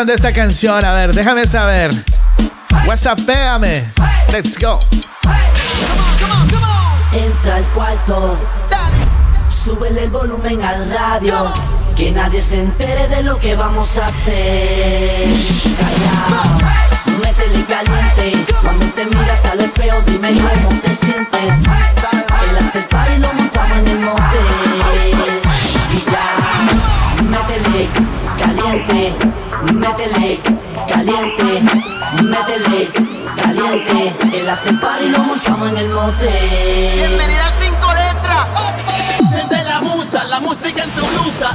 [SPEAKER 30] de
[SPEAKER 2] esta canción? A ver, déjame saber. WhatsAppéame. Let's go.
[SPEAKER 31] Entra al cuarto, súbele el volumen al radio, que nadie se entere de lo que vamos a hacer. Callao, métele caliente, cuando te miras al espejo dime cómo te sientes. El after party lo montamos en el motel. Y ya, métele caliente, métele caliente, métele caliente. El after party lo montamos en el motel.
[SPEAKER 19] Bienvenida al cinco letras. Siente la musa, la música en tu blusa.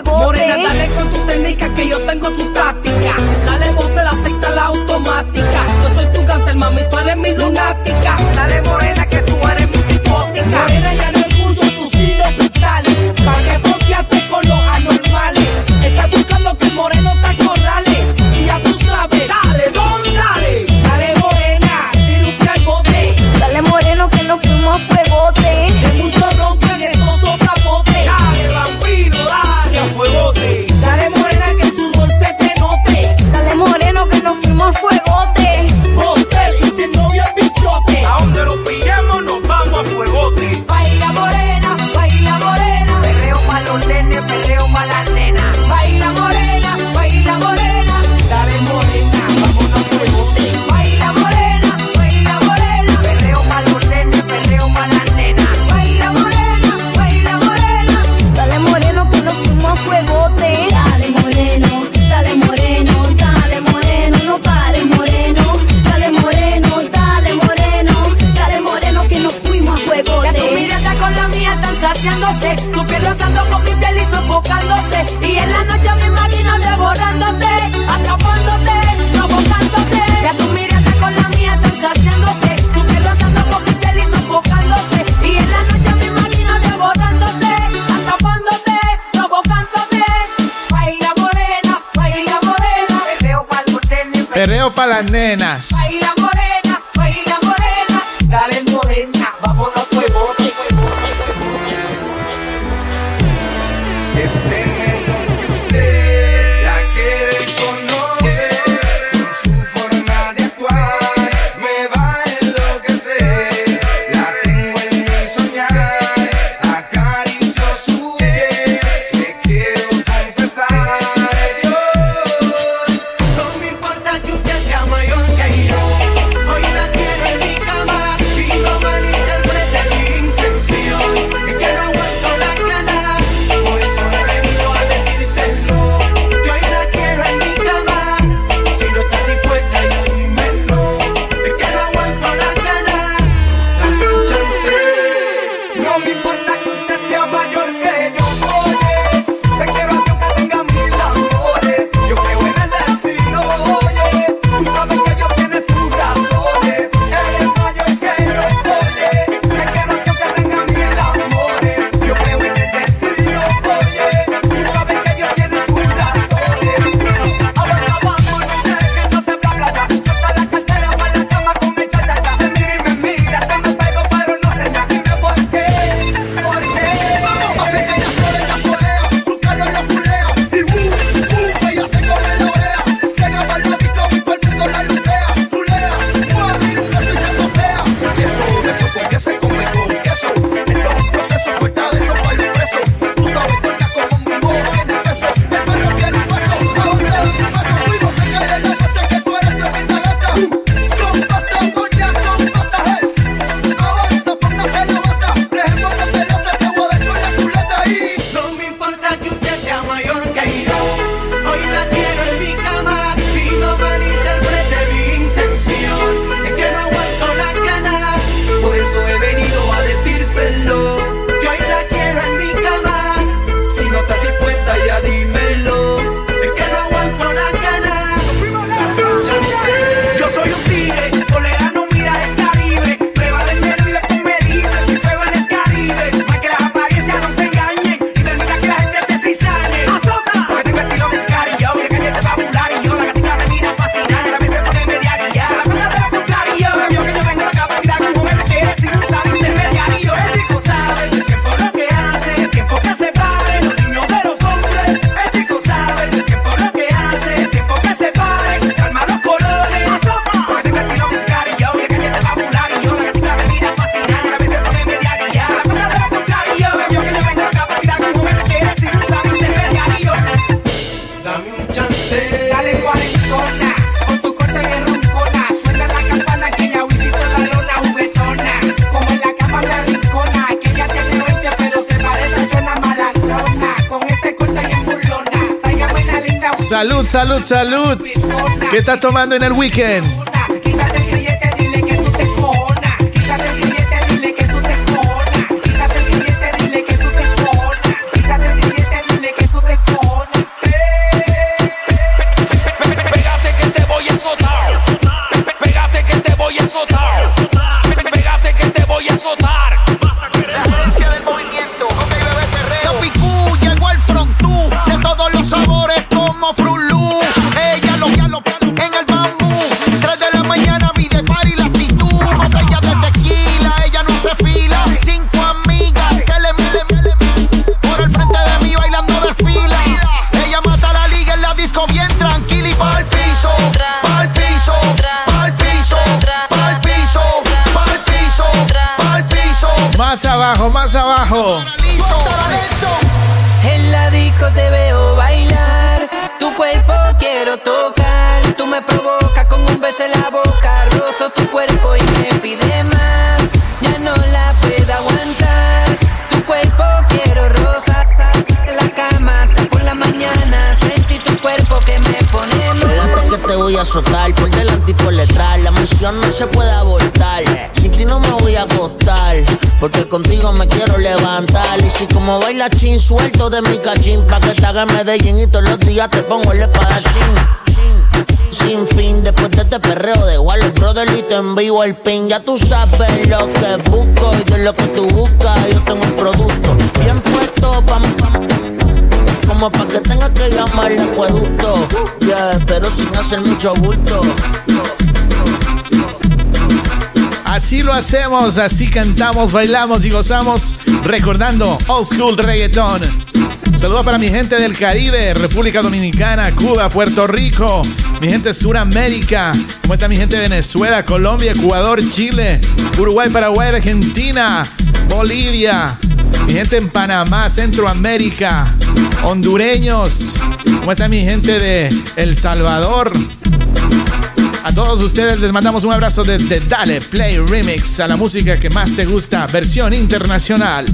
[SPEAKER 32] Morena, dale
[SPEAKER 19] con tu técnica que yo tengo tu táctica. Dale bote la aceita la automática. Yo soy tu cáncer, mami, tú eres mi lunática. nena.
[SPEAKER 2] salud. ¿Qué estás tomando en el weekend?
[SPEAKER 33] En la disco
[SPEAKER 31] te veo bailar, tu cuerpo quiero tocar. Tú me provocas con un beso en la boca, rozo tu cuerpo y me pide más. Ya no la puedo aguantar, tu cuerpo quiero rozar. La cama hasta por la mañana, sentí tu cuerpo que me pone
[SPEAKER 34] mal. que te voy a soltar por delante y por detrás. La misión no se puede abortar, sin ti no me voy a acostar. Porque contigo me quiero levantar. Y si como baila chin, suelto de mi cachín. Pa' que te haga Medellín y todos los días te pongo el espadachín. Sin fin, después de este perreo de Wall Brother y te envío el pin. Ya tú sabes lo que busco y de lo que tú buscas. Yo tengo un producto bien puesto, pam, pam como pa' que tenga que llamar el acueducto. Yeah, pero sin hacer mucho bulto.
[SPEAKER 2] Así lo hacemos, así cantamos, bailamos y gozamos recordando old school reggaeton. Saludos para mi gente del Caribe, República Dominicana, Cuba, Puerto Rico, mi gente de Suramérica, ¿cómo está mi gente de Venezuela, Colombia, Ecuador, Chile, Uruguay, Paraguay, Argentina, Bolivia, mi gente en Panamá, Centroamérica, hondureños, ¿cómo está mi gente de El Salvador? A todos ustedes les mandamos un abrazo desde Dale Play Remix a la música que más te gusta, versión internacional.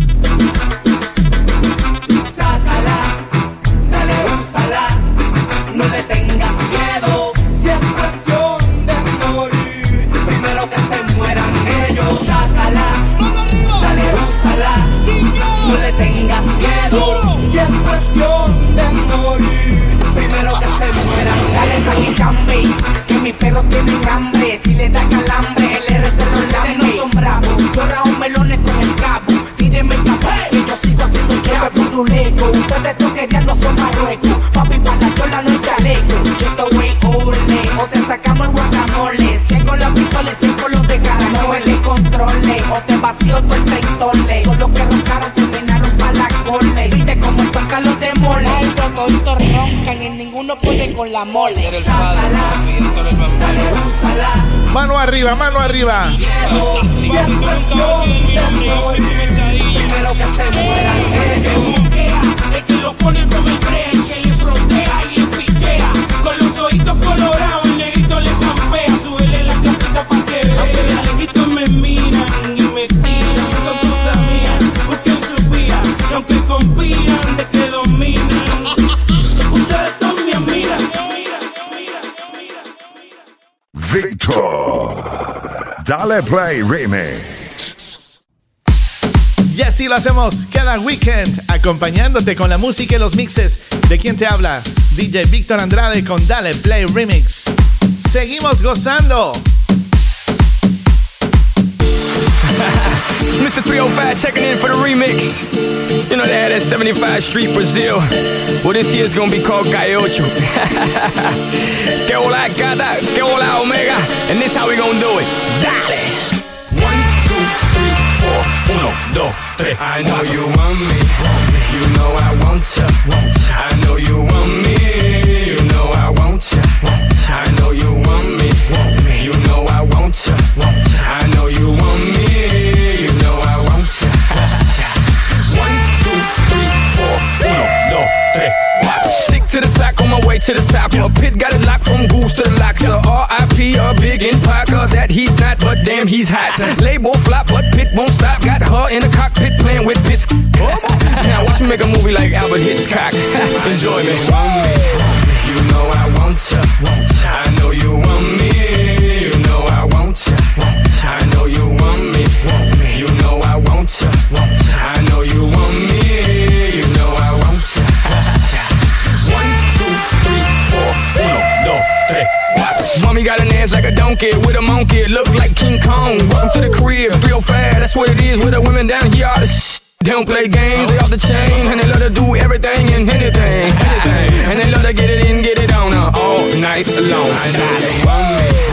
[SPEAKER 24] Turuleco, ustedes toqueteando son marruecos. Papi, para la chola no hay chaleco. Esto wey, ole, o te sacamos el guacamole. Si con la pistola, si es con los de cara, no el controle. O te vacío todo el. Con los que roncaron terminaron pa' la cole. Viste cómo tocan los demole. Estos toditos roncan y ninguno puede con la mole.
[SPEAKER 2] Mano arriba, mano arriba.
[SPEAKER 19] Primero que se mueran ellos.
[SPEAKER 32] Lo pone como el crea, que le frontea y le pichea. Con los ojitos colorados, el negrito le campea. La casita pa' que vea. Lejitos me miran y me tiran. Son cosas mías, busquen su vía. Aunque conspiran de que dominan, ustedes también miran.
[SPEAKER 1] Victor. Dale Play Remix.
[SPEAKER 2] Así lo hacemos cada weekend, acompañándote con la música y los mixes de quien te habla, DJ Víctor Andrade con Dale Play Remix. Seguimos gozando.
[SPEAKER 18] It's Mr. 305 checking in for the remix. You know they had that 75 Street Brazil. Well, this year's gonna be called Calle Ocho. que hola gata, que hola omega. And this how we gonna do it. Dale! Dos, tres. I know you want me. You know I want ya. I know you want me. You know I want ya. I know you want me. You know I want ya. I know you want me. You know I want ya. One, two, three, four. Uno, dos, tres, cuatro. Stick to the track on my way to the top. A pit got it locked from goose to the locker. R.I.P. a big in Parker that he's not, but damn he's hot. Label flop, but Pit won't stop. Got her in the cockpit playing with bits. Now watch me make a movie like Albert Hitchcock. Enjoy me. Want me. You know I want ya. I know you want me. You know I want ya. I know you want me. You know I want ya. I know you want me. Got an ass like a donkey with a monkey. Look like King Kong. Welcome to the crib. 305, that's what it is with the women down here. All the sh- they don't play games, they off the chain, and they love to do everything and anything, anything. And they love to get it in, get it on her all night long. I know you want me,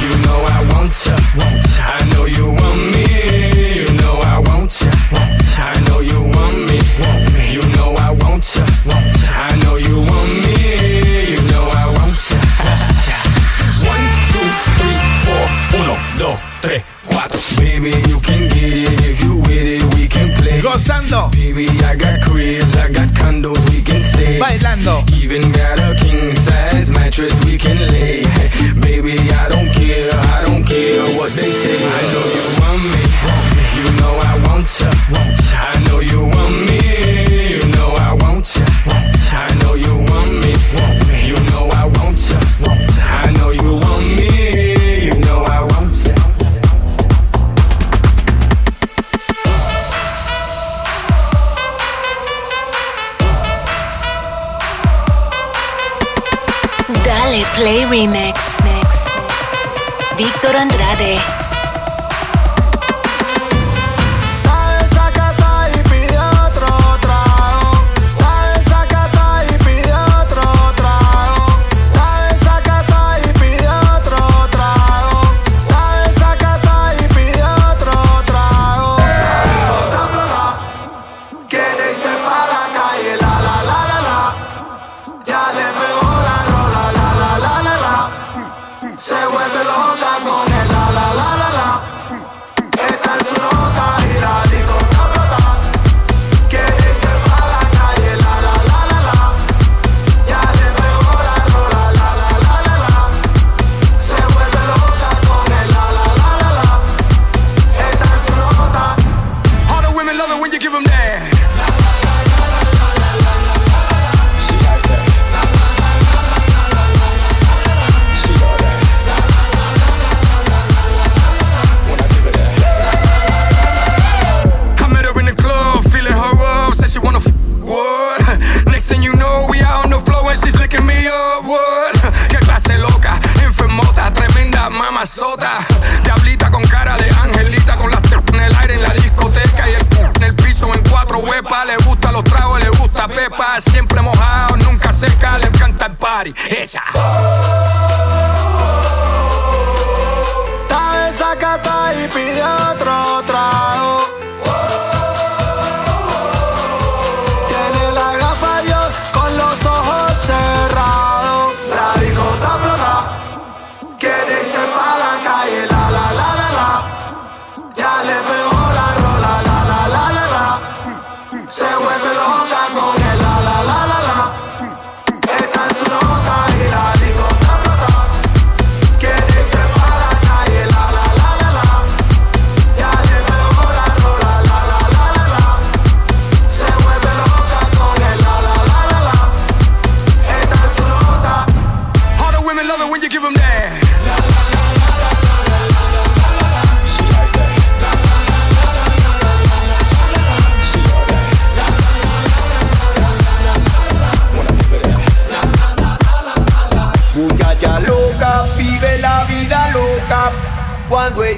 [SPEAKER 18] you know I want ya. I know you want me, you know I want ya. I know you want me, you know I want ya. Baby, you can get it if you with it, we can play.
[SPEAKER 2] Gozando.
[SPEAKER 18] Baby, I got cribs, I got condos, we can stay.
[SPEAKER 2] Bailando.
[SPEAKER 18] Even got a king size mattress we can lay. Baby, I don't care, I don't care what they say. I know you want me, you know I want ya. I know you want me,
[SPEAKER 35] Play Remix. Víctor Andrade.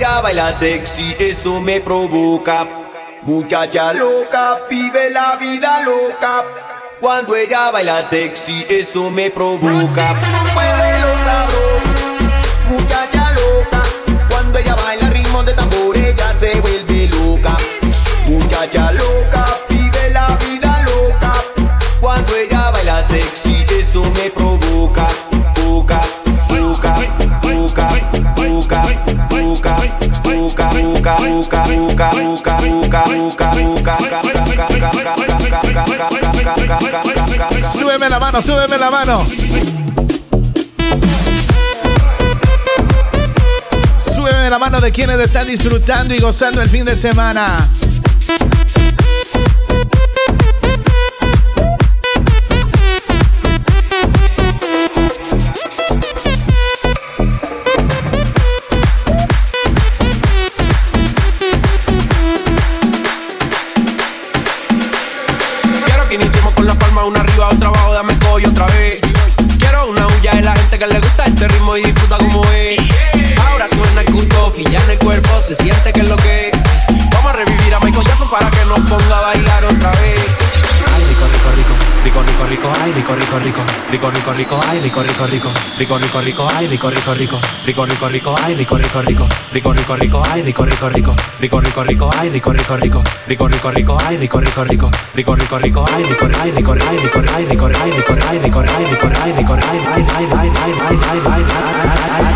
[SPEAKER 36] Ella
[SPEAKER 37] baila sexy, eso me provoca. Muchacha loca, vive la vida loca. Cuando ella baila sexy, eso me provoca. Muévelo sabroso, muchacha loca. Cuando ella baila ritmo de tambor, ella se vuelve loca. Muchacha loca, boca,
[SPEAKER 2] Súbeme la mano, súbeme la mano. Súbeme la mano de quienes están disfrutando y gozando el fin de semana.
[SPEAKER 37] Que le gusta este ritmo y disfruta como es. Ahora suena el culto y ya en el cuerpo se siente que es lo que es. Vamos a revivir a Michael Jackson para que nos ponga a bailar otra vez.
[SPEAKER 38] Ay, rico, rico, rico, rico, rico, rico, ay, rico, rico, rico, rico, rico, rico, ay, rico, rico, rico, rico, rico, rico, ay, rico, rico, rico, rico, rico, rico, ay, rico, rico, rico, rico, rico, rico, ay, rico, rico, rico, rico, rico, rico, ay, rico, rico, rico, rico, rico, rico, ay, rico, rico, rico, rico, rico, rico, ay, rico, ay, rico, ay, rico, ay, rico, ay, rico, ay, rico, ay, rico, ay, rico, ay, ay, ay, ay, ay, ay, ay, ay, ay,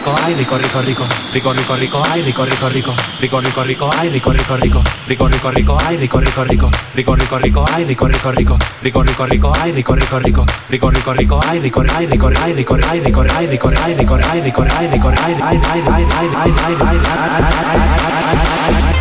[SPEAKER 38] rico, rico, rico, ay, rico, rico, rico, rico, rico, rico, ay, rico, rico, rico, rico, rico, rico, ay, rico, rico, rico, rico, rico, rico, ay, rico, rico, rico, rico, rico, rico, ay, rico, rico, rico, rico, rico, rico, ay, rico, rico, rico, rico, rico, rico, ay, rico, ay, rico, ay, rico, ay, rico, ay, rico, ay, rico, ay, rico, ay, rico, ay, ay, ay, ay, ay, ay, ay, ay, ay, ay,
[SPEAKER 39] Estamos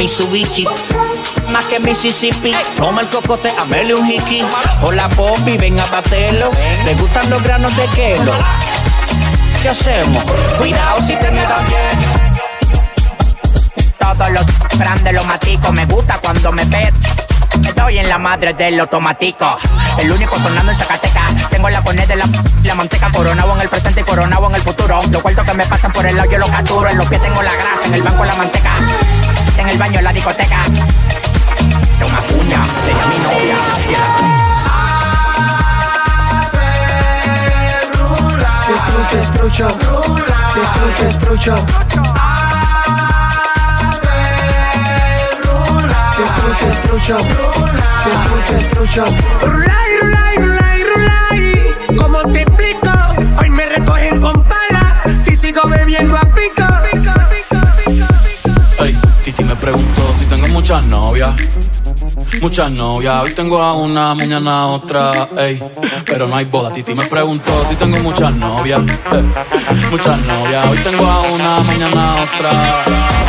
[SPEAKER 24] Mitsubishi. Más que Mississippi. Toma el cocote, amele un hiki. Hola, Poppy, ven a batelo. ¿Te gustan los granos de kelo? ¿Qué hacemos? Cuidado si te me dan bien. Todos los grandes los matico. Me gusta cuando me ves. Estoy en la madre del automático. El único sonando en Zacatecas. Tengo la cornet de la, la manteca coronado en el presente y coronado en el futuro. Los cuartos que me pasan por el lado yo los capturo. En los pies tengo la grasa, en el banco la manteca. En el baño la discoteca. De una cuña, de mi novia. y la-
[SPEAKER 28] Se escucha estrucho, se escucha estrucho. Se escucha estrucho, se escucha estrucho.
[SPEAKER 32] Rulay, rulay, rulay, rulay. ¿Cómo te explico? Hoy me recogen con pala. Si sigo bebiendo a
[SPEAKER 39] muchas novias. Muchas novias, hoy tengo a una, mañana a otra, ey. Pero no hay boda. Titi me preguntó si tengo muchas novias. Muchas novias, hoy tengo a una, mañana a otra.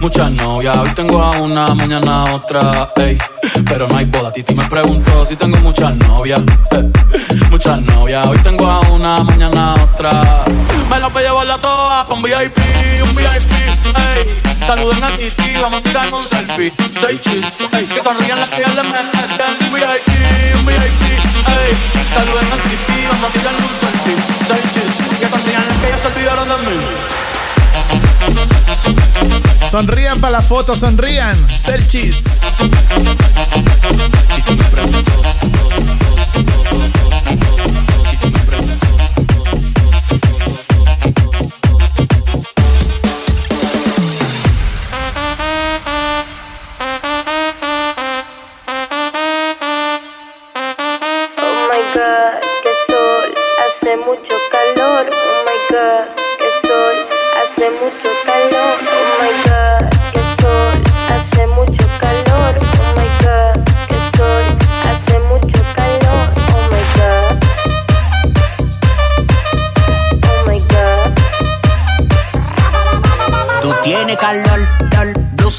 [SPEAKER 39] Muchas novias, hoy tengo a una, mañana a otra, ey. Pero no hay boda. Titi me preguntó si tengo muchas novias. eh, Muchas novias, hoy tengo a una, mañana a otra. Me la voy a llevar la toa pa' un VIP, un VIP, ey. Saluden a Titi, vamos a tirarnos un selfie. Seis chis, ey. Que sonrían las que ya le meten. Un VIP, un VIP, ey. Saluden a Titi, vamos a tirarnos un selfie. Seis chis, que sonrían las que ya se olvidaron de mí.
[SPEAKER 2] Sonrían para la foto, sonrían. Selchis.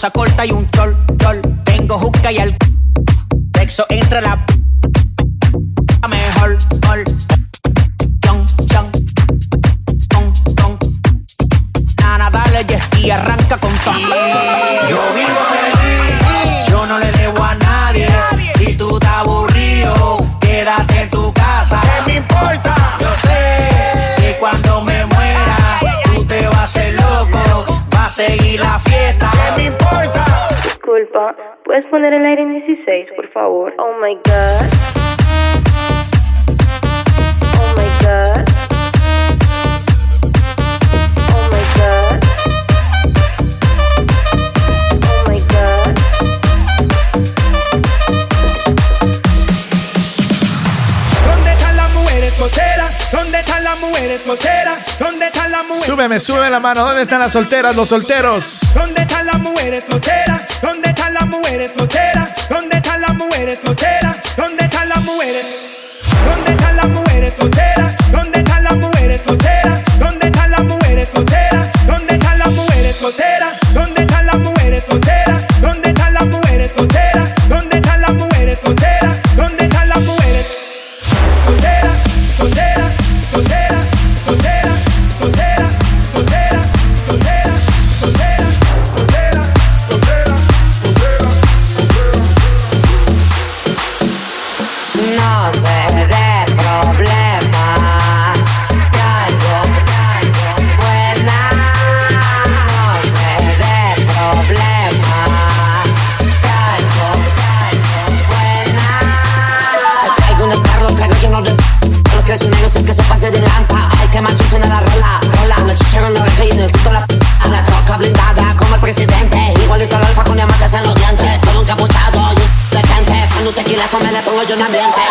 [SPEAKER 24] Blusa y un
[SPEAKER 40] ¿puedes poner el aire en 16, por favor? Oh my god. Oh my god. Oh my god. Oh my god.
[SPEAKER 32] ¿Dónde están las mujeres solteras? ¿Dónde están las mujeres solteras? ¿Dónde la mujer?
[SPEAKER 2] Súbeme, súbeme la mano. ¿Dónde están las solteras, los solteros?
[SPEAKER 32] ¿Dónde están las mujeres solteras? ¿Dónde están las mujeres solteras? ¿Dónde están las mujeres solteras? ¿Dónde están las mujeres? ¿Dónde están las mujeres solteras?
[SPEAKER 41] yo
[SPEAKER 42] también te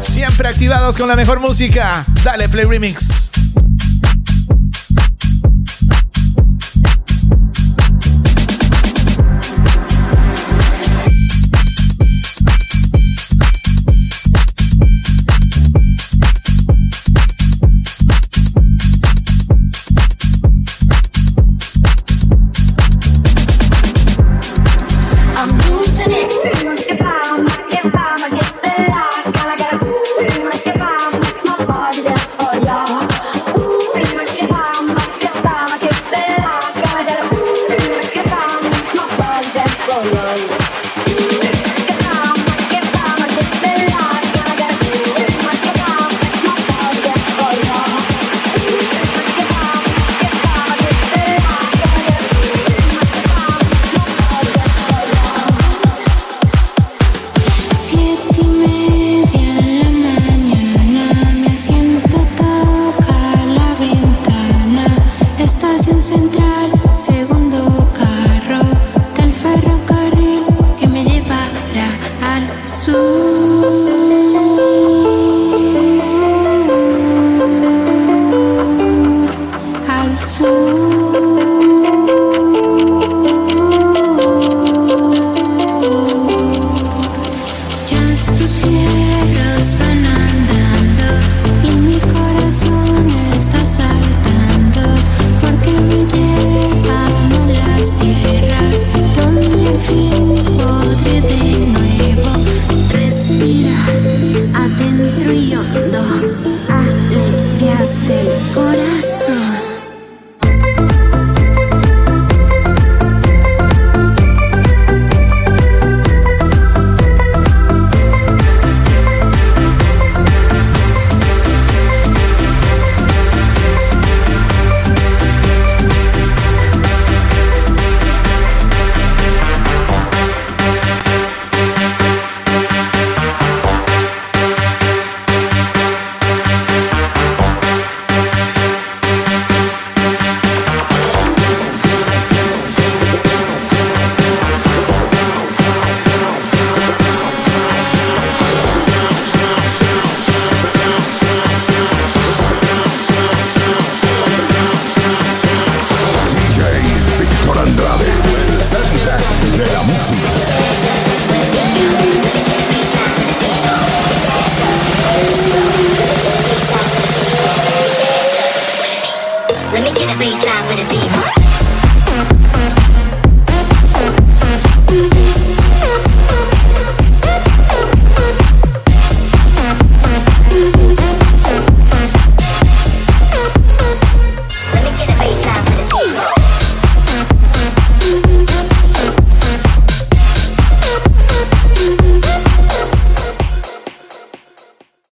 [SPEAKER 42] Siempre
[SPEAKER 6] activados con la mejor música. Dale Play Remix.